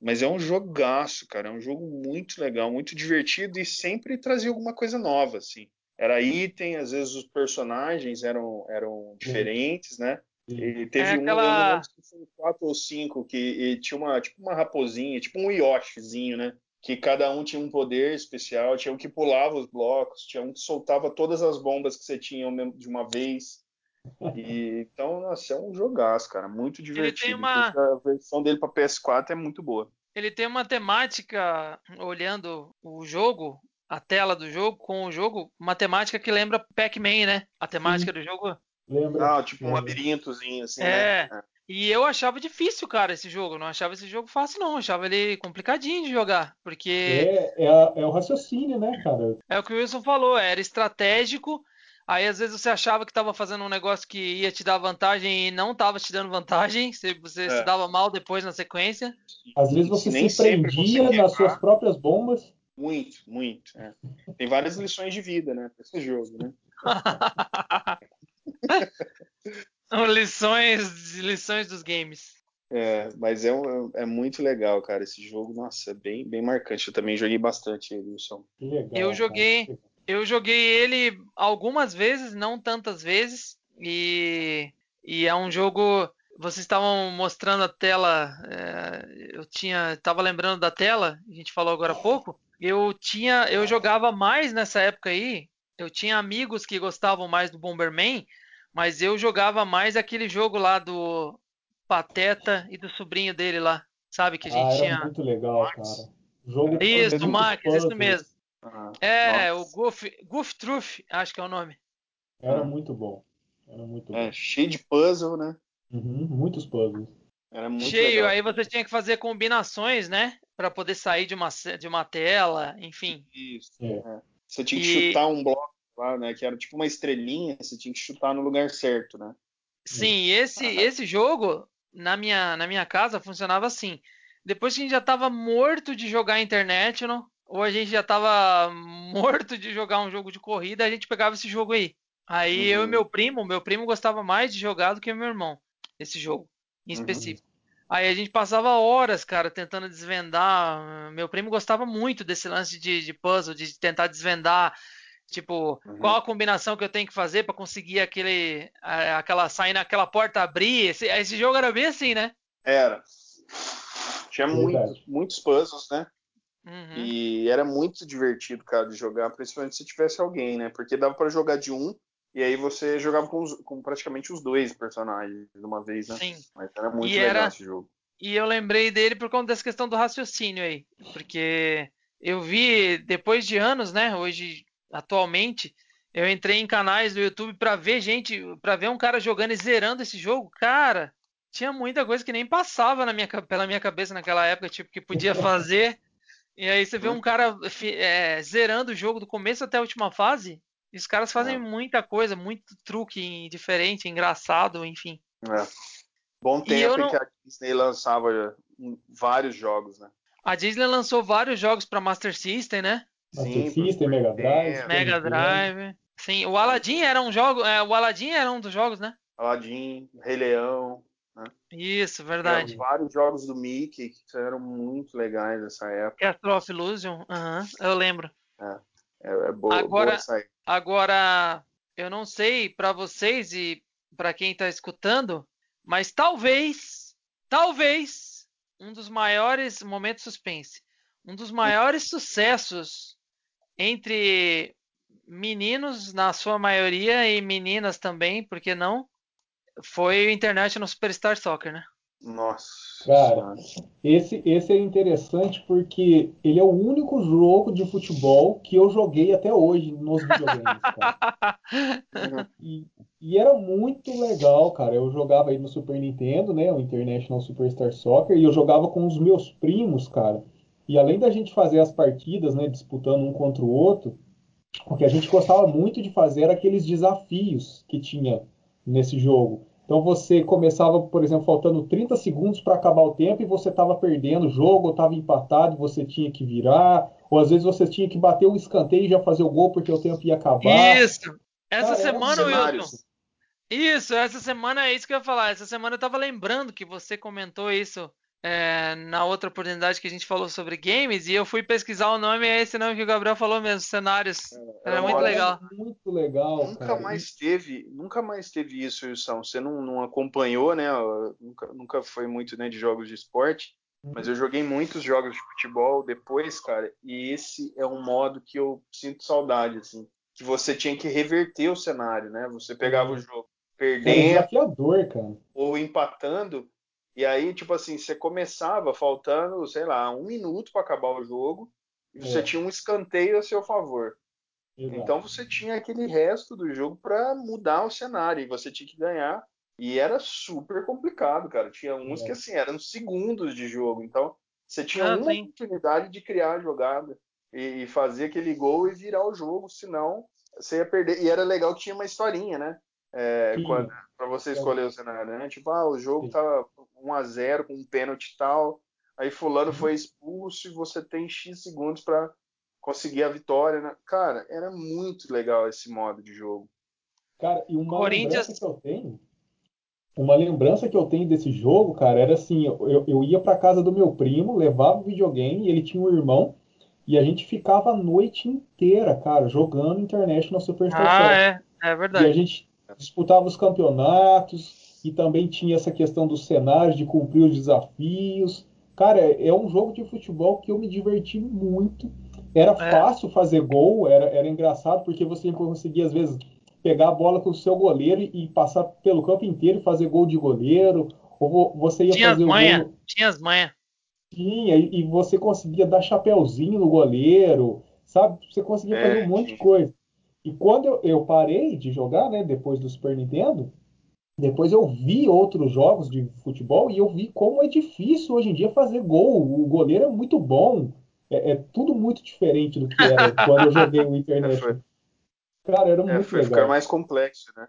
Mas é um jogaço, cara. É um jogo muito legal, muito divertido e sempre trazia alguma coisa nova, assim. Era item, às vezes os personagens eram, eram diferentes, né? E teve É um, aquela- eu não lembro se foi quatro ou cinco, que e tinha uma, tipo uma raposinha, tipo um Yoshizinho, né? Que cada um tinha um poder especial, tinha um que pulava os blocos, tinha um que soltava todas as bombas que você tinha de uma vez. E, então, nossa, é um jogaço, cara, muito divertido. uma- A versão dele para PS4 é muito boa. Ele tem uma temática, olhando o jogo, a tela do jogo, com o jogo, uma temática que lembra Pac-Man, né? A temática do jogo. Lembra? Ah, tipo um Lembra. labirintozinho, assim, É. né? E eu achava difícil, cara, esse jogo. Eu Não achava esse jogo fácil, não. Eu achava ele complicadinho de jogar. Porque É, é, a- é o raciocínio, né, cara? é o que o Wilson falou, era estratégico. Aí às vezes você achava que estava fazendo um negócio que ia te dar vantagem e não estava te dando vantagem. Você, você É. se dava mal depois na sequência. Às vezes você Nem se sempre prendia nas suas próprias bombas. Muito, muito. é. Tem várias lições de vida, né? pra Esse jogo, né? lições, lições dos games. É, mas é, um- é muito legal, cara. Esse jogo, nossa, é bem, bem marcante. Eu também joguei bastante ele, Wilson. Que legal. Eu cara. Eu joguei ele algumas vezes, não tantas vezes, e, e é um jogo. Vocês estavam mostrando a tela, é, eu tinha, estava lembrando da tela, a gente falou agora há pouco. Eu tinha, eu jogava mais nessa época aí eu tinha amigos que gostavam mais do Bomberman, mas eu jogava mais aquele jogo lá do Pateta e do sobrinho dele lá, sabe? Que a gente ah, era tinha. muito legal, cara. Jogo isso, do Max, isso mesmo. Ah, É, nossa. o Goof, Goof Truth, acho que é o nome. Era muito bom. Era muito bom. É, cheio de puzzle, né? Uhum, muitos puzzles. Era muito Cheio, legal. aí você tinha que fazer combinações, né? Pra poder sair de uma, de uma tela, enfim. Isso. É. é. Você tinha que E- chutar um bloco lá, né? Que era tipo uma estrelinha, você tinha que chutar no lugar certo, né? Sim, esse, esse jogo, na minha, na minha casa, funcionava assim. Depois que a gente já tava morto de jogar internet, não? Ou a gente já tava morto de jogar um jogo de corrida, a gente pegava esse jogo aí. Aí eu e Uhum. meu primo, meu primo gostava mais de jogar do que meu irmão, esse jogo, em Uhum. específico. Aí a gente passava horas, cara, tentando desvendar. Meu primo gostava muito desse lance de, de puzzle, de tentar desvendar, tipo, Uhum. qual a combinação que eu tenho que fazer pra conseguir aquele, aquela sair naquela porta abrir. Esse, esse jogo era bem assim, né? Era. Tinha muitos, muitos puzzles, né? Uhum. E era muito divertido, cara, de jogar, principalmente se tivesse alguém, né? Porque dava pra jogar de um e aí você jogava com, os- com praticamente os dois personagens de uma vez, né? Sim. Mas era muito E legal era- esse jogo. E eu lembrei dele por conta dessa questão do raciocínio aí. Porque eu vi, depois de anos, né? Hoje, atualmente, eu entrei em canais do YouTube pra ver gente, pra ver um cara jogando e zerando esse jogo. Cara, tinha muita coisa que nem passava na minha, pela minha cabeça naquela época, tipo, que podia fazer. E aí você vê um cara é, zerando o jogo do começo até a última fase. E os caras fazem É. muita coisa, muito truque diferente, engraçado, enfim. É. Bom tempo não- em que a Disney lançava hum, vários jogos, né? A Disney lançou vários jogos pra Master System, né? Master Sim, System, Mega Drive. É, Mega Drive. Sim, o Aladdin era um jogo. é, o Aladdin era um dos jogos, né? Aladdin, Rei Leão, Isso, tinha verdade. vários jogos do Mickey que eram muito legais nessa época. Castle of Illusion, aham, eu lembro. É, é boa, Agora- boa. Agora, eu não sei pra vocês e pra quem tá escutando, mas talvez, talvez, um dos maiores momentos suspense, um dos maiores sucessos entre meninos, na sua maioria, e meninas também, por que não? Foi o International Superstar Soccer, né? Nossa. Cara. Esse, esse é interessante porque ele é o único jogo de futebol que eu joguei até hoje nos videogames, cara. E, e era muito legal, cara. Eu jogava aí no Super Nintendo, né? O International Superstar Soccer, e eu jogava com os meus primos, cara. E além da gente fazer as partidas, né? Disputando um contra o outro, o que a gente gostava muito de fazer era aqueles desafios que tinha nesse jogo. Então você começava, por exemplo, faltando 30 segundos para acabar o tempo e você estava perdendo o jogo, estava empatado e você tinha que virar, ou às vezes você tinha que bater um escanteio e já fazer o gol porque o tempo ia acabar. Isso! Essa Cara, semana, Wilson. Isso, essa semana é isso que eu ia falar. Essa semana eu tava lembrando que você comentou isso é, na outra oportunidade que a gente falou sobre games e eu fui pesquisar o nome, é esse nome que o Gabriel falou mesmo, cenários. Era muito ótimo. legal. Muito legal, Nunca cara. mais teve, nunca mais teve isso, Wilson. Você não, não acompanhou, né? Nunca, nunca foi muito né, de jogos de esporte, mas eu joguei muitos jogos de futebol depois, cara, e esse é um modo que eu sinto saudade, assim. Que você tinha que reverter o cenário, né? Você pegava o jogo Era perdendo desafiador, cara. ou empatando, e aí, tipo assim, você começava faltando, sei lá, um minuto para acabar o jogo, e você É. tinha um escanteio a seu favor. Exato. Então você tinha aquele resto do jogo para mudar o cenário e você tinha que ganhar. E era super complicado, cara. Tinha uns É. que assim eram segundos de jogo. Então você tinha Ah, uma sim. oportunidade de criar a jogada e, fazer aquele gol e virar o jogo, senão você ia perder. E era legal que tinha uma historinha, né? É, quando, pra você escolher o cenário, né? Tipo, ah, o jogo Sim. tá 1 a 0 com um pênalti e tal. Aí fulano Uhum. foi expulso e você tem X segundos para conseguir a vitória, né? Cara, era muito legal esse modo de jogo. Cara, e uma Corinthians- lembrança que eu tenho, uma lembrança que eu tenho desse jogo, cara, era assim, eu, eu ia pra casa do meu primo, levava o videogame, ele tinha um irmão, e a gente ficava a noite inteira, cara, jogando International Superstar Ah, Soccer. é, é E a verdade. gente disputava os campeonatos e também tinha essa questão dos cenários, de cumprir os desafios. Cara, é é um jogo de futebol que eu me diverti muito. Era é. fácil fazer gol, era, era engraçado, porque você conseguia, às vezes, pegar a bola com o seu goleiro e passar pelo campo inteiro e fazer gol de goleiro. Ou você ia tinha fazer as manha, gol. Tinha as manhas. Tinha, e, e você conseguia dar chapéuzinho no goleiro, sabe? Você conseguia é, fazer um monte de coisa. E quando eu, eu parei de jogar, né, depois do Super Nintendo, depois eu vi outros jogos de futebol e eu vi como é difícil hoje em dia fazer gol. O goleiro é muito bom. É, é tudo muito diferente do que era quando eu joguei o internet. É, Cara, era é, muito foi legal. ficar mais complexo, né?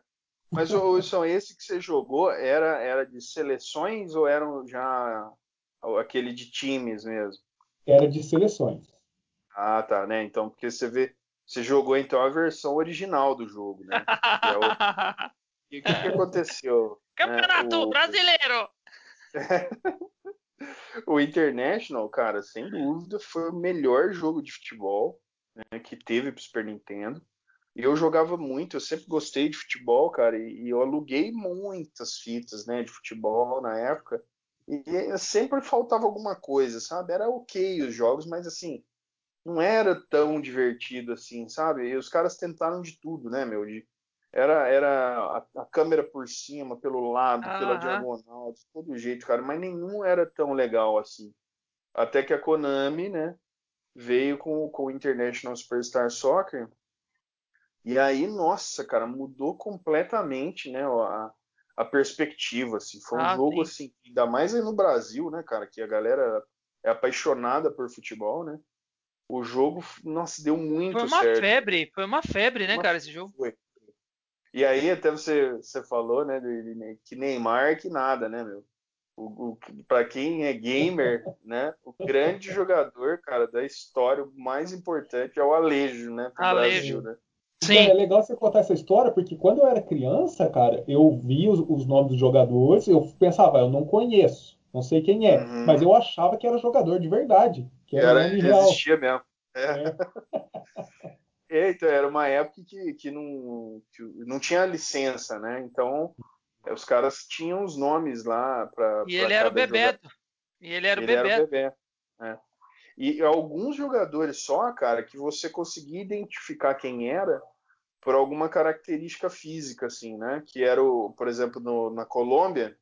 Mas o Wilson, esse que você jogou era, era de seleções ou era já aquele de times mesmo? Era de seleções. Ah, tá, né? Então, porque você vê, você jogou então a versão original do jogo, né? É o... E o que, que aconteceu? Né? Campeonato né? o... Brasileiro! o International, cara, sem dúvida, foi o melhor jogo de futebol né, que teve pro Super Nintendo. E eu jogava muito, eu sempre gostei de futebol, cara, e, e eu aluguei muitas fitas, né, de futebol na época. E sempre faltava alguma coisa, sabe? Era ok os jogos, mas assim, não era tão divertido assim, sabe? E os caras tentaram de tudo, né, meu? De, era era a, a, câmera por cima, pelo lado, pela diagonal, de todo jeito, cara, mas nenhum era tão legal assim. Até que a Konami, né, veio com, com o International Superstar Soccer. E aí, nossa, cara, mudou completamente, né, a, a perspectiva, assim. Foi um ah, jogo, sim. assim, ainda mais aí no Brasil, né, cara, que a galera é apaixonada por futebol, né? O jogo, nossa, deu muito certo. Foi uma certo. febre, foi uma febre, né, uma cara, esse jogo. Foi. E aí até você, você falou, né, que Neymar que nada, né, meu? O, o para quem é gamer, né, o grande jogador, cara, da história, o mais importante é o Alejo, né, pro Alejo. Brasil, né? Sim. É legal você contar essa história, porque quando eu era criança, cara, eu vi os, os nomes dos jogadores, eu pensava, eu não conheço, não sei quem é, uhum. mas eu achava que era jogador de verdade, que era, era existia mesmo. É. É. é. então, era uma época que, que, não, que não tinha licença, né? Então, os caras tinham os nomes lá para. E ele era o Bebeto. E ele era o Bebeto. Era o Bebeto. É. E alguns jogadores só, cara, que você conseguia identificar quem era por alguma característica física, assim, né? Que era o, por exemplo, no, na Colômbia,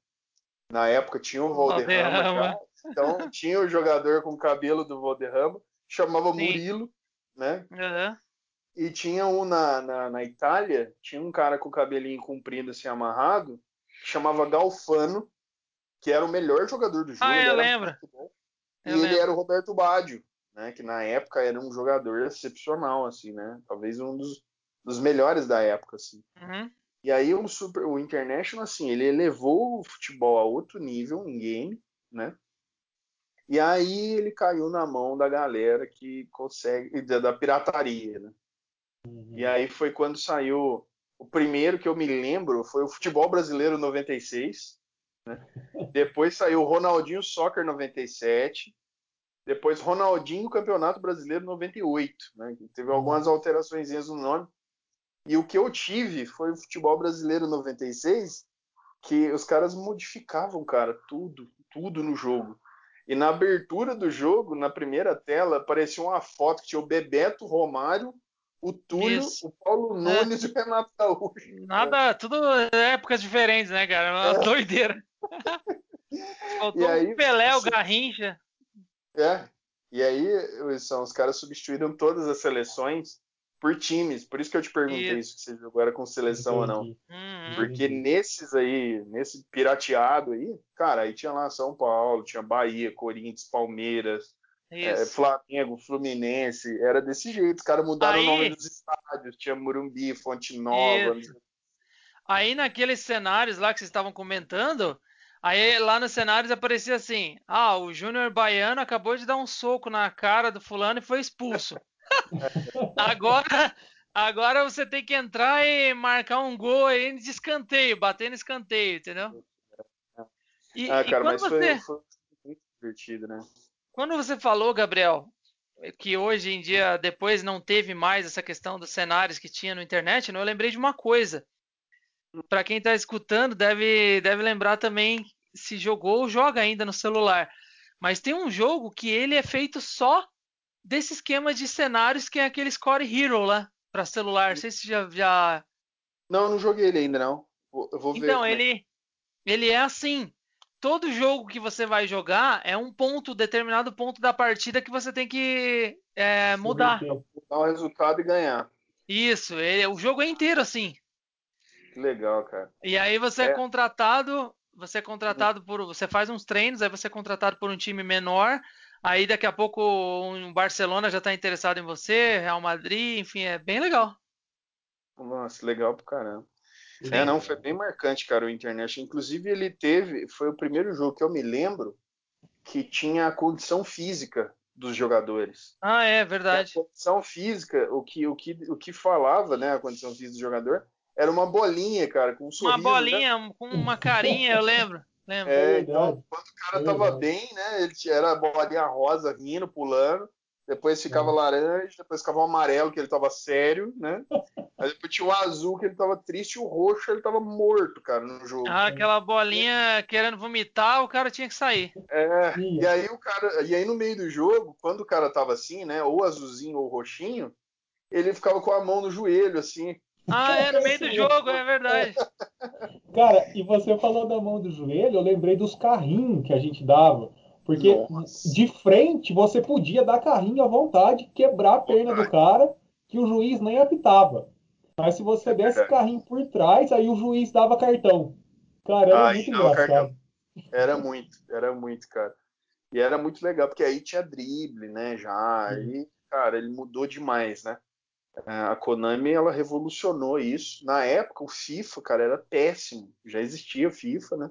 na época tinha o Valderrama, Valderrama. Então tinha o jogador com o cabelo do Valderrama, chamava Sim. Murilo, né? Uhum. E tinha um na, na, na, Itália, tinha um cara com o cabelinho comprido assim amarrado, que chamava Galfano, que era o melhor jogador do jogo. Ah, eu lembro. E ele era o Roberto Baggio, né? Que na época era um jogador excepcional, assim, né? Talvez um dos, dos melhores da época, assim. Uhum. E aí o, Super, o International, assim, ele elevou o futebol a outro nível em game, né? E aí ele caiu na mão da galera que consegue, da, pirataria, né? Uhum. E aí foi quando saiu o primeiro que eu me lembro foi o Futebol Brasileiro 96, né? Depois saiu o Ronaldinho Soccer 97. Depois Ronaldinho Campeonato Brasileiro 98. Né? Teve algumas alterações no nome. E o que eu tive foi o Futebol Brasileiro 96, que os caras modificavam, cara, tudo, tudo no jogo. E na abertura do jogo, na primeira tela, aparecia uma foto que tinha o Bebeto Romário o Túlio, Isso. o Paulo é. Nunes é. e o Renato Gaúcho. Nada, tudo épocas diferentes, né, cara? Uma é. doideira. Faltou aí, o Pelé, o Garrincha. É. E aí, são os caras substituíram todas as seleções por times. Por isso que eu te perguntei isso. se você jogou era com seleção Entendi. ou não. Uhum. Porque nesses aí, nesse pirateado aí, cara, aí tinha lá São Paulo, tinha Bahia, Corinthians, Palmeiras, é, Flamengo, Fluminense, era desse jeito. Os caras mudaram aí... o nome dos estádios. Tinha Murumbi, Fonte Nova. Isso. Aí naqueles cenários lá que vocês estavam comentando, aí lá nos cenários aparecia assim: ah, o Júnior Baiano acabou de dar um soco na cara do fulano e foi expulso. agora, agora você tem que entrar e marcar um gol aí de escanteio, bater no escanteio, entendeu? E, ah, cara, mas você... foi, foi muito divertido, né? Quando você falou, Gabriel, que hoje em dia, depois não teve mais essa questão dos cenários que tinha no internet, né? eu lembrei de uma coisa. Para quem está escutando, deve, deve lembrar também se jogou ou joga ainda no celular. Mas tem um jogo que ele é feito só desse esquema de cenários que é aquele Score Hero lá para celular. Não sei se já, já. Não, eu não joguei ele ainda não. Eu vou ver. Então, é ele, ele é assim. Todo jogo que você vai jogar é um ponto, determinado ponto da partida que você tem que é, mudar. Dar o resultado e ganhar. Isso, ele, o jogo é inteiro assim. Que legal, cara. E aí você é, é contratado, você é contratado por, você faz uns treinos, aí você é contratado por um time menor, aí daqui a pouco um Barcelona já está interessado em você, Real Madrid, enfim, é bem legal. Nossa, legal pro caramba. Sim. É, não, foi bem marcante, cara, o International. Inclusive, ele teve, foi o primeiro jogo que eu me lembro que tinha a condição física dos jogadores. Ah, é verdade. E a condição física, o que, o, que, o que falava, né, a condição física do jogador, era uma bolinha, cara, com um sorriso. Uma bolinha, né? com uma carinha, eu lembro. Lembro. É, então, quando o cara tava bem, né, ele era bolinha rosa, rindo, pulando depois ficava é. laranja, depois ficava o amarelo, que ele tava sério, né? Aí depois tinha o azul, que ele tava triste, e o roxo, ele tava morto, cara, no jogo. Ah, aquela bolinha querendo vomitar, o cara tinha que sair. É, e aí o cara, e aí no meio do jogo, quando o cara tava assim, né, ou azulzinho ou roxinho, ele ficava com a mão no joelho, assim. Ah, é, no meio do jogo, é verdade. Cara, e você falou da mão do joelho, eu lembrei dos carrinhos que a gente dava. Porque Nossa. de frente você podia dar carrinho à vontade, quebrar a perna do cara, que o juiz nem apitava. Mas se você desse carrinho por trás, aí o juiz dava cartão. Cara, era muito não, engraçado. Cartão. Era muito, era muito, cara. E era muito legal, porque aí tinha drible, né, já. Aí, cara, ele mudou demais, né? É, a Konami, ela revolucionou isso. Na época, o FIFA, cara, era péssimo. Já existia FIFA, né?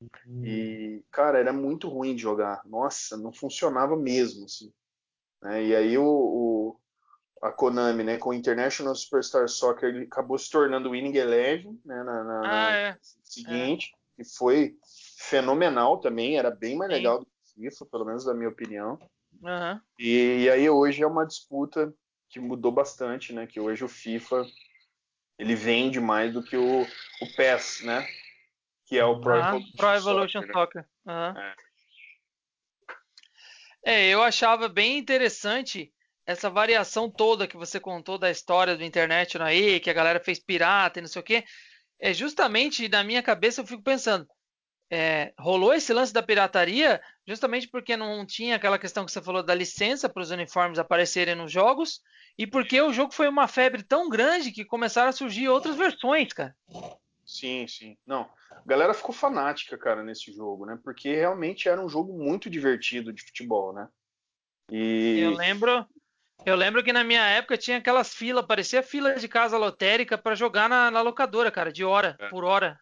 Uhum. E, cara, era muito ruim de jogar. Nossa, não funcionava mesmo, assim. Né? E aí o, o, a Konami, né, com o International Superstar Soccer, ele acabou se tornando o Winning Eleven, né, na, na, ah, é. seguinte, é. e foi fenomenal também, era bem mais Sim. legal do que o FIFA, pelo menos na minha opinião. Uhum. E, e, aí hoje é uma disputa que mudou bastante, né, que hoje o FIFA ele vende mais do que o, o PES, né, que é o Pro ah, Evolution, Pro Evolution Soccer. Soccer. Uhum. É. é, eu achava bem interessante essa variação toda que você contou da história do internet aí, que a galera fez pirata e não sei o quê. É justamente na minha cabeça eu fico pensando, é, rolou esse lance da pirataria justamente porque não tinha aquela questão que você falou da licença para os uniformes aparecerem nos jogos e porque o jogo foi uma febre tão grande que começaram a surgir outras versões, cara. Sim, sim. Não, a galera ficou fanática, cara, nesse jogo, né? Porque realmente era um jogo muito divertido de futebol, né? E eu lembro, eu lembro que na minha época tinha aquelas filas, parecia fila de casa lotérica para jogar na, na, locadora, cara, de hora é. por hora.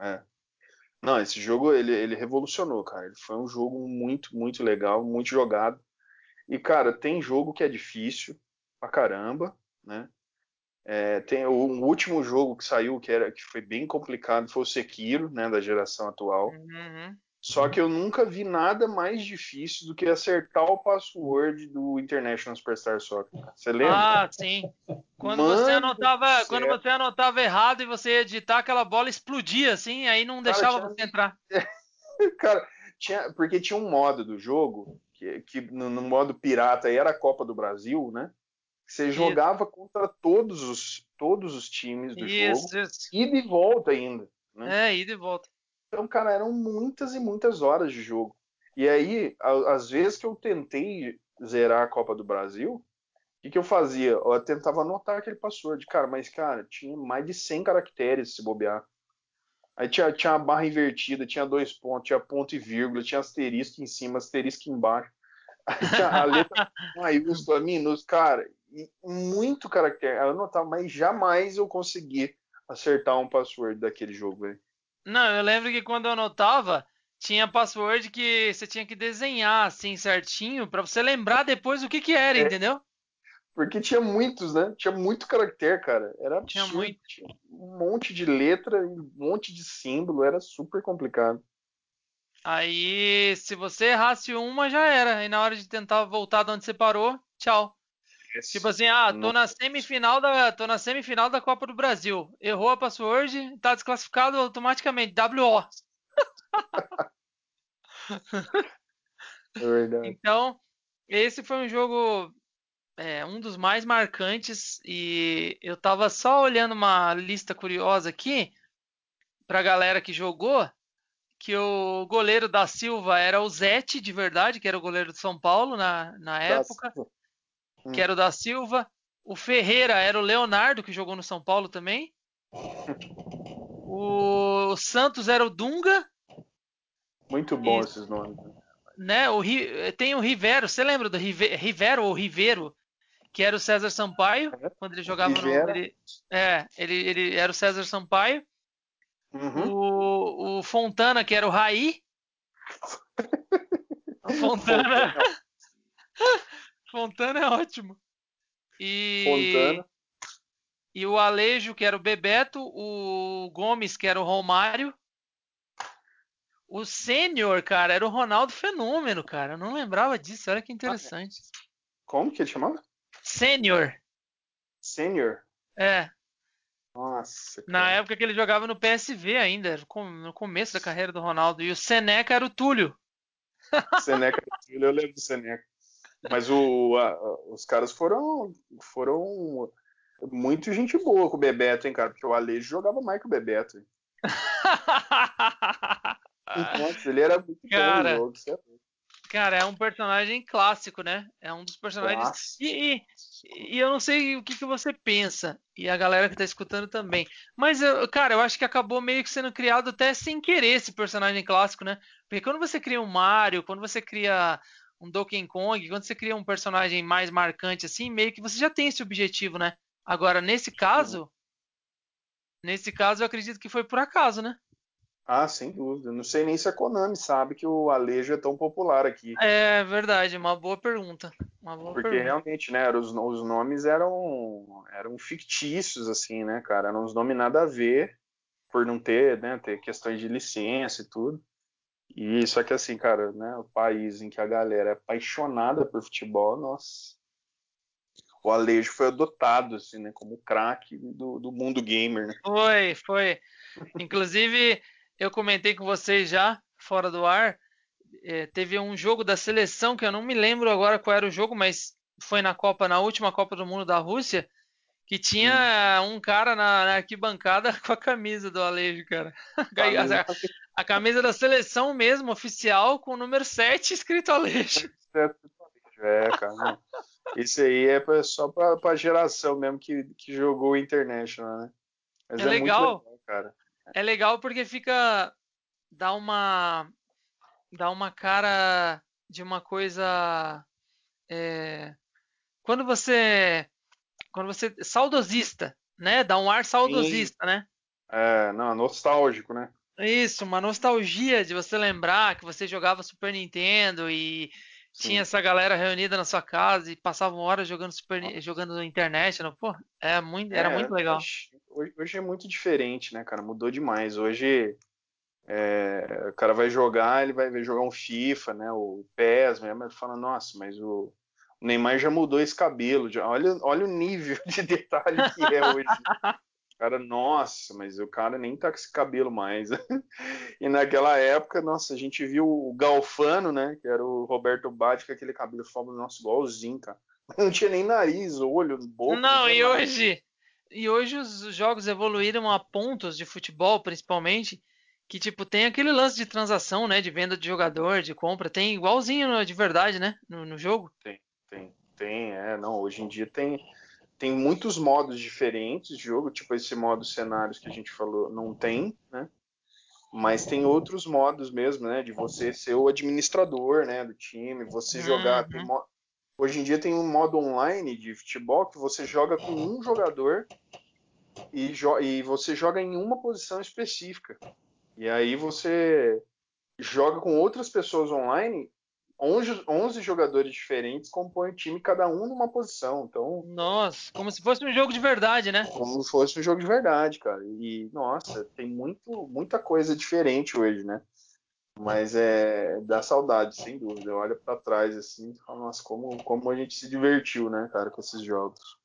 É. Não, esse jogo ele, ele revolucionou, cara. Ele foi um jogo muito, muito legal, muito jogado. E, cara, tem jogo que é difícil pra caramba, né? É, tem o, último jogo que saiu, que, era, que foi bem complicado, foi o Sekiro, né, da geração atual. Uhum. Só que eu nunca vi nada mais difícil do que acertar o password do International Superstar Soccer. Você lembra? Ah, sim. Quando Mano você anotava, quando você anotava errado e você ia editar aquela bola explodia assim, aí não deixava Cara, tinha... você entrar. Cara, tinha, porque tinha um modo do jogo que, que no, no modo pirata aí era a Copa do Brasil, né? Você isso. jogava contra todos os, todos os times do isso, jogo. Isso. E de volta ainda. Né? É, e de volta. Então, cara, eram muitas e muitas horas de jogo. E aí, às vezes que eu tentei zerar a Copa do Brasil, o que, que eu fazia? Eu tentava anotar aquele password. Cara, mas, cara, tinha mais de 100 caracteres se bobear. Aí tinha, tinha a barra invertida, tinha dois pontos, tinha ponto e vírgula, tinha asterisco em cima, asterisco embaixo. Aí tinha a letra maiúscula, minúscula. Cara, muito caractere. Eu anotava, mas jamais eu consegui acertar um password daquele jogo, velho. Não, eu lembro que quando eu anotava, tinha password que você tinha que desenhar assim certinho para você lembrar depois o que que era, é. entendeu? Porque tinha muitos, né? Tinha muito caractere, cara. Era absurdo. Tinha muito. Tinha um monte de letra, um monte de símbolo, era super complicado. Aí, se você errasse uma, já era. E na hora de tentar voltar de onde você parou, tchau. Tipo assim, ah, tô na semifinal da, tô na semifinal da Copa do Brasil. Errou a password, tá desclassificado automaticamente. WO. É verdade. Então, esse foi um jogo é, um dos mais marcantes e eu tava só olhando uma lista curiosa aqui pra galera que jogou que o goleiro da Silva era o Zete, de verdade, que era o goleiro de São Paulo na, na época, hum. que era o da Silva. O Ferreira era o Leonardo, que jogou no São Paulo também. O Santos era o Dunga. Muito bom e, esses nomes. Né, o, tem o Rivero, você lembra do Rive, Rivero ou Rivero? Que era o César Sampaio, é. quando ele jogava Rivera. no. Ele, é, ele, ele era o César Sampaio. Uhum. O, o, Fontana, que era o Raí. o Fontana. Fontana é ótimo. E... Fontana. E o Alejo, que era o Bebeto. O Gomes, que era o Romário. O Sênior, cara, era o Ronaldo Fenômeno, cara. Eu não lembrava disso. Olha que interessante. Como que ele chamava? Sênior. Sênior? É. Nossa. Cara. Na época que ele jogava no PSV ainda, no começo da carreira do Ronaldo. E o Seneca era o Túlio. Seneca era o Túlio, eu lembro do Seneca. Mas o, a, os caras foram, foram muito gente boa com o Bebeto, hein, cara? Porque o Alejo jogava mais que o Bebeto. Nossa, ele era muito cara, bom no jogo, Cara, é um personagem clássico, né? É um dos personagens. E, e, e, eu não sei o que, que você pensa, e a galera que tá escutando também. Mas, eu, cara, eu acho que acabou meio que sendo criado até sem querer esse personagem clássico, né? Porque quando você cria um Mario, quando você cria um Donkey Kong, quando você cria um personagem mais marcante assim, meio que você já tem esse objetivo, né? Agora, nesse caso. Nesse caso, eu acredito que foi por acaso, né? Ah, sem dúvida. Não sei nem se a Konami sabe que o Alejo é tão popular aqui. É verdade, uma boa pergunta. Uma boa Porque pergunta. realmente, né, os, os nomes eram, eram fictícios, assim, né, cara? Eram uns nomes nada a ver, por não ter, né, ter questões de licença e tudo. E só que assim, cara, né, o país em que a galera é apaixonada por futebol, nossa. O Alejo foi adotado, assim, né, como craque do, do mundo gamer, né? Foi, foi. Inclusive, eu comentei com vocês já, fora do ar, é, teve um jogo da seleção que eu não me lembro agora qual era o jogo, mas foi na Copa, na última Copa do Mundo da Rússia, que tinha um cara na, na, arquibancada com a camisa do Alejo, cara. A, a, camisa da seleção mesmo, oficial, com o número 7 escrito Alejo. É, cara. Isso aí é só pra, pra geração mesmo que, que jogou o International, né? Mas é, é legal, legal, cara. É legal porque fica. dá uma. dá uma cara de uma coisa. É, quando você. Quando você. saudosista, né? Dá um ar saudosista, Sim. né? É, não, nostálgico, né? Isso, uma nostalgia de você lembrar que você jogava Super Nintendo e Sim. tinha essa galera reunida na sua casa e passavam horas jogando Super, jogando na internet, não? Pô, é muito, era é, muito legal. Hoje, hoje, é muito diferente, né, cara? Mudou demais. Hoje é, o cara vai jogar, ele vai jogar um FIFA, né? O PES mesmo, ele fala, nossa, mas o, o Neymar já mudou esse cabelo. Já, olha, olha o nível de detalhe que é hoje. cara, nossa, mas o cara nem tá com esse cabelo mais. e naquela época, nossa, a gente viu o Galfano, né? Que era o Roberto Batti com aquele cabelo famoso, nossa, igualzinho, cara. Não tinha nem nariz, olho, boca. Não, não e nada. hoje. E hoje os jogos evoluíram a pontos de futebol, principalmente, que tipo tem aquele lance de transação, né, de venda de jogador, de compra, tem igualzinho de verdade, né, no, no jogo. Tem, tem, tem, é, não, hoje em dia tem tem muitos modos diferentes de jogo, tipo esse modo cenários que a gente falou, não tem, né? Mas tem outros modos mesmo, né? De você ser o administrador, né? Do time, você jogar. Uhum. Mo... Hoje em dia tem um modo online de futebol que você joga com um jogador e, jo... e você joga em uma posição específica. E aí você joga com outras pessoas online 11, 11 jogadores diferentes compõem o time, cada um numa posição. Então, nossa, como se fosse um jogo de verdade, né? Como se fosse um jogo de verdade, cara. E nossa, tem muito, muita coisa diferente hoje, né? Mas é dá saudade, sem dúvida. Olha para trás assim, e fala, nossa, como, como a gente se divertiu, né, cara, com esses jogos.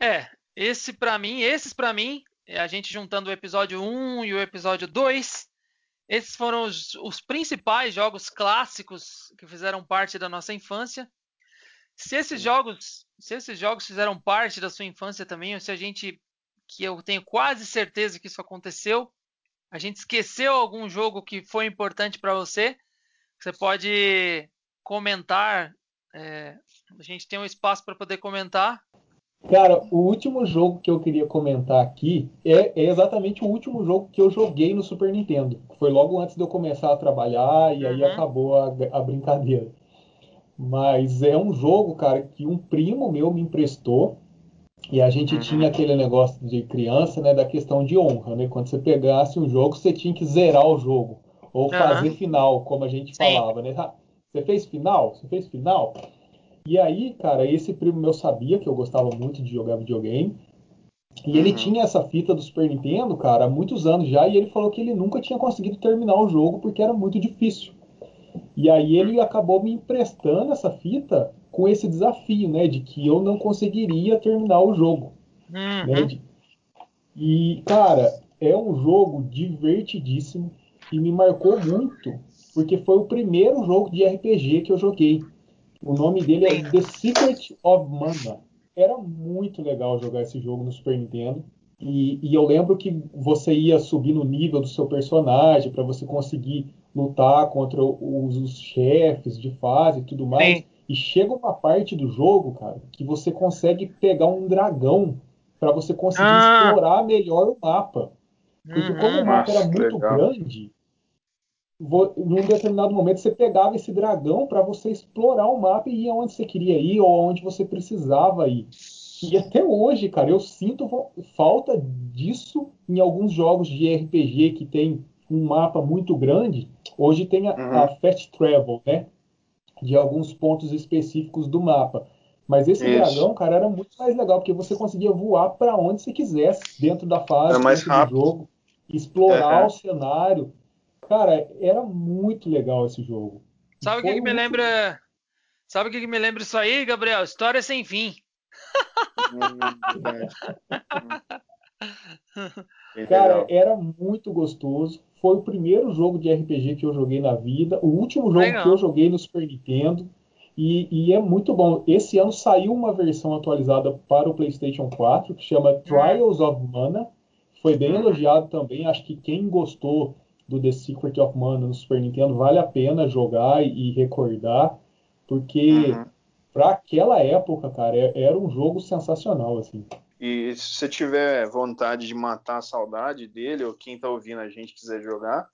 É, esse para mim, esses para mim, a gente juntando o episódio 1 e o episódio 2, esses foram os, os, principais jogos clássicos que fizeram parte da nossa infância. Se esses jogos, se esses jogos fizeram parte da sua infância também, ou se a gente, que eu tenho quase certeza que isso aconteceu, a gente esqueceu algum jogo que foi importante para você, você pode comentar. É, a gente tem um espaço para poder comentar. Cara, o último jogo que eu queria comentar aqui é, é, exatamente o último jogo que eu joguei no Super Nintendo. Foi logo antes de eu começar a trabalhar e aí uhum. acabou a, a, brincadeira. Mas é um jogo, cara, que um primo meu me emprestou e a gente tinha aquele negócio de criança, né, da questão de honra, né? Quando você pegasse um jogo, você tinha que zerar o jogo ou uhum. fazer final, como a gente Sim. falava, né? Ah, você fez final? Você fez final? E aí, cara, esse primo meu sabia que eu gostava muito de jogar videogame. E uhum. ele tinha essa fita do Super Nintendo, cara, há muitos anos já, e ele falou que ele nunca tinha conseguido terminar o jogo porque era muito difícil. E aí ele acabou me emprestando essa fita com esse desafio, né, de que eu não conseguiria terminar o jogo. Uhum. Né, E, cara, é um jogo divertidíssimo e me marcou muito, porque foi o primeiro jogo de RPG que eu joguei. O nome dele é The Secret of Mana. Era muito legal jogar esse jogo no Super Nintendo. E, e eu lembro que você ia subir no nível do seu personagem para você conseguir lutar contra os, os, chefes de fase e tudo mais. Sim. E chega uma parte do jogo, cara, que você consegue pegar um dragão para você conseguir ah. explorar melhor o mapa. Porque uhum. como o mapa era muito legal. grande, num determinado momento você pegava esse dragão para você explorar o mapa e ir aonde você queria ir ou aonde você precisava ir. E até hoje, cara, eu sinto falta disso em alguns jogos de RPG que tem um mapa muito grande. Hoje tem a, uhum. a Fast Travel, né? De alguns pontos específicos do mapa. Mas esse Isso. dragão, cara, era muito mais legal, porque você conseguia voar para onde você quisesse dentro da fase, rápido. do jogo, explorar uhum. o cenário. Cara, era muito legal esse jogo. Sabe o que, que, me lembra? Sabe o que, que, me lembra isso aí, Gabriel? História sem fim. Cara, era muito gostoso. Foi o primeiro jogo de RPG que eu joguei na vida. O último jogo legal. que eu joguei no Super Nintendo. E, e, é muito bom. Esse ano saiu uma versão atualizada para o PlayStation 4 que chama Trials of Mana. Foi bem elogiado também. Acho que quem gostou do The Secret of Mana no Super Nintendo vale a pena jogar e, recordar, porque uhum. para aquela época, cara, é, era um jogo sensacional, assim. E se você tiver vontade de matar a saudade dele, ou quem tá ouvindo a gente quiser jogar,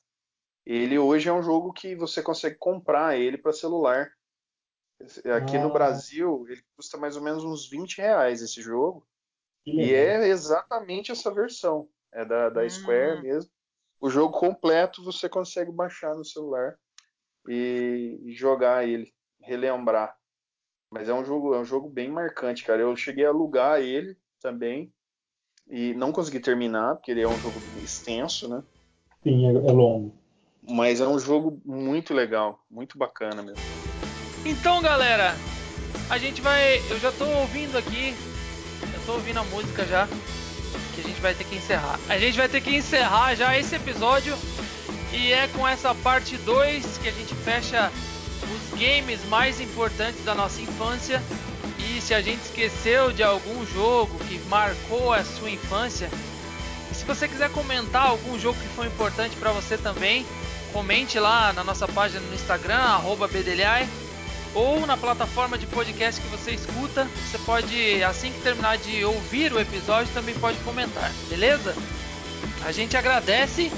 ele hoje é um jogo que você consegue comprar ele para celular. Aqui ah. no Brasil, ele custa mais ou menos uns 20 reais esse jogo. E é exatamente essa versão. É da, da hum. Square mesmo o jogo completo você consegue baixar no celular e, jogar ele, relembrar. Mas é um jogo, é um jogo bem marcante, cara. Eu cheguei a alugar ele também e não consegui terminar porque ele é um jogo extenso, né? Sim, é, é longo. Mas é um jogo muito legal, muito bacana mesmo. Então, galera, a gente vai. Eu já tô ouvindo aqui, eu tô ouvindo a música já a gente vai ter que encerrar. A gente vai ter que encerrar já esse episódio e é com essa parte 2 que a gente fecha os games mais importantes da nossa infância. E se a gente esqueceu de algum jogo que marcou a sua infância, se você quiser comentar algum jogo que foi importante para você também, comente lá na nossa página no Instagram, @bdelhai ou na plataforma de podcast que você escuta. Você pode, assim que terminar de ouvir o episódio, também pode comentar, beleza? A gente agradece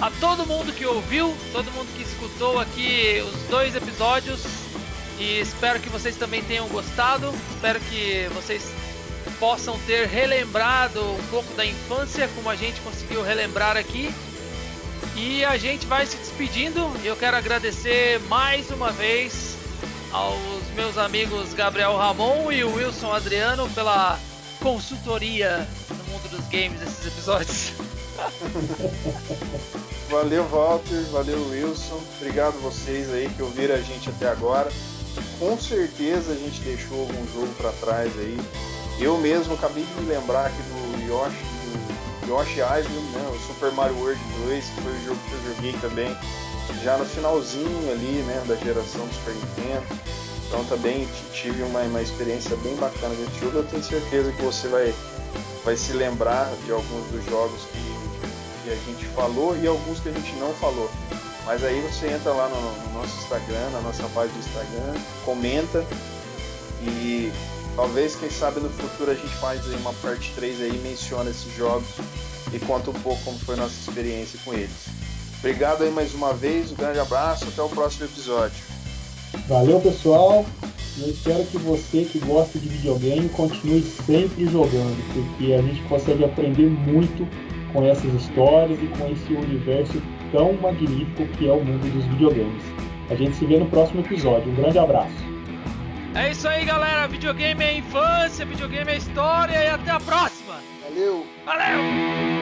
a todo mundo que ouviu, todo mundo que escutou aqui os dois episódios e espero que vocês também tenham gostado. Espero que vocês possam ter relembrado um pouco da infância, como a gente conseguiu relembrar aqui. E a gente vai se despedindo. Eu quero agradecer mais uma vez aos meus amigos Gabriel Ramon e Wilson Adriano pela consultoria no mundo dos games desses episódios. valeu, Walter, valeu, Wilson. Obrigado vocês aí que ouviram a gente até agora. Com certeza a gente deixou algum jogo para trás aí. Eu mesmo acabei de me lembrar aqui do Yoshi do Yoshi Island, né, o Super Mario World 2, que foi o jogo que eu joguei também já no finalzinho ali, né, da geração do Super Nintendo. Então também tive uma, uma experiência bem bacana desse jogo. Eu tenho certeza que você vai, vai se lembrar de alguns dos jogos que, que a gente falou e alguns que a gente não falou. Mas aí você entra lá no, no nosso Instagram, na nossa página do Instagram, comenta e talvez, quem sabe no futuro a gente faz aí uma parte 3 aí, menciona esses jogos e conta um pouco como foi a nossa experiência com eles. Obrigado aí mais uma vez, um grande abraço, até o próximo episódio. Valeu, pessoal. Eu espero que você que gosta de videogame continue sempre jogando, porque a gente consegue aprender muito com essas histórias e com esse universo tão magnífico que é o mundo dos videogames. A gente se vê no próximo episódio. Um grande abraço. É isso aí, galera. Videogame é infância, videogame é história e até a próxima. Valeu. Valeu.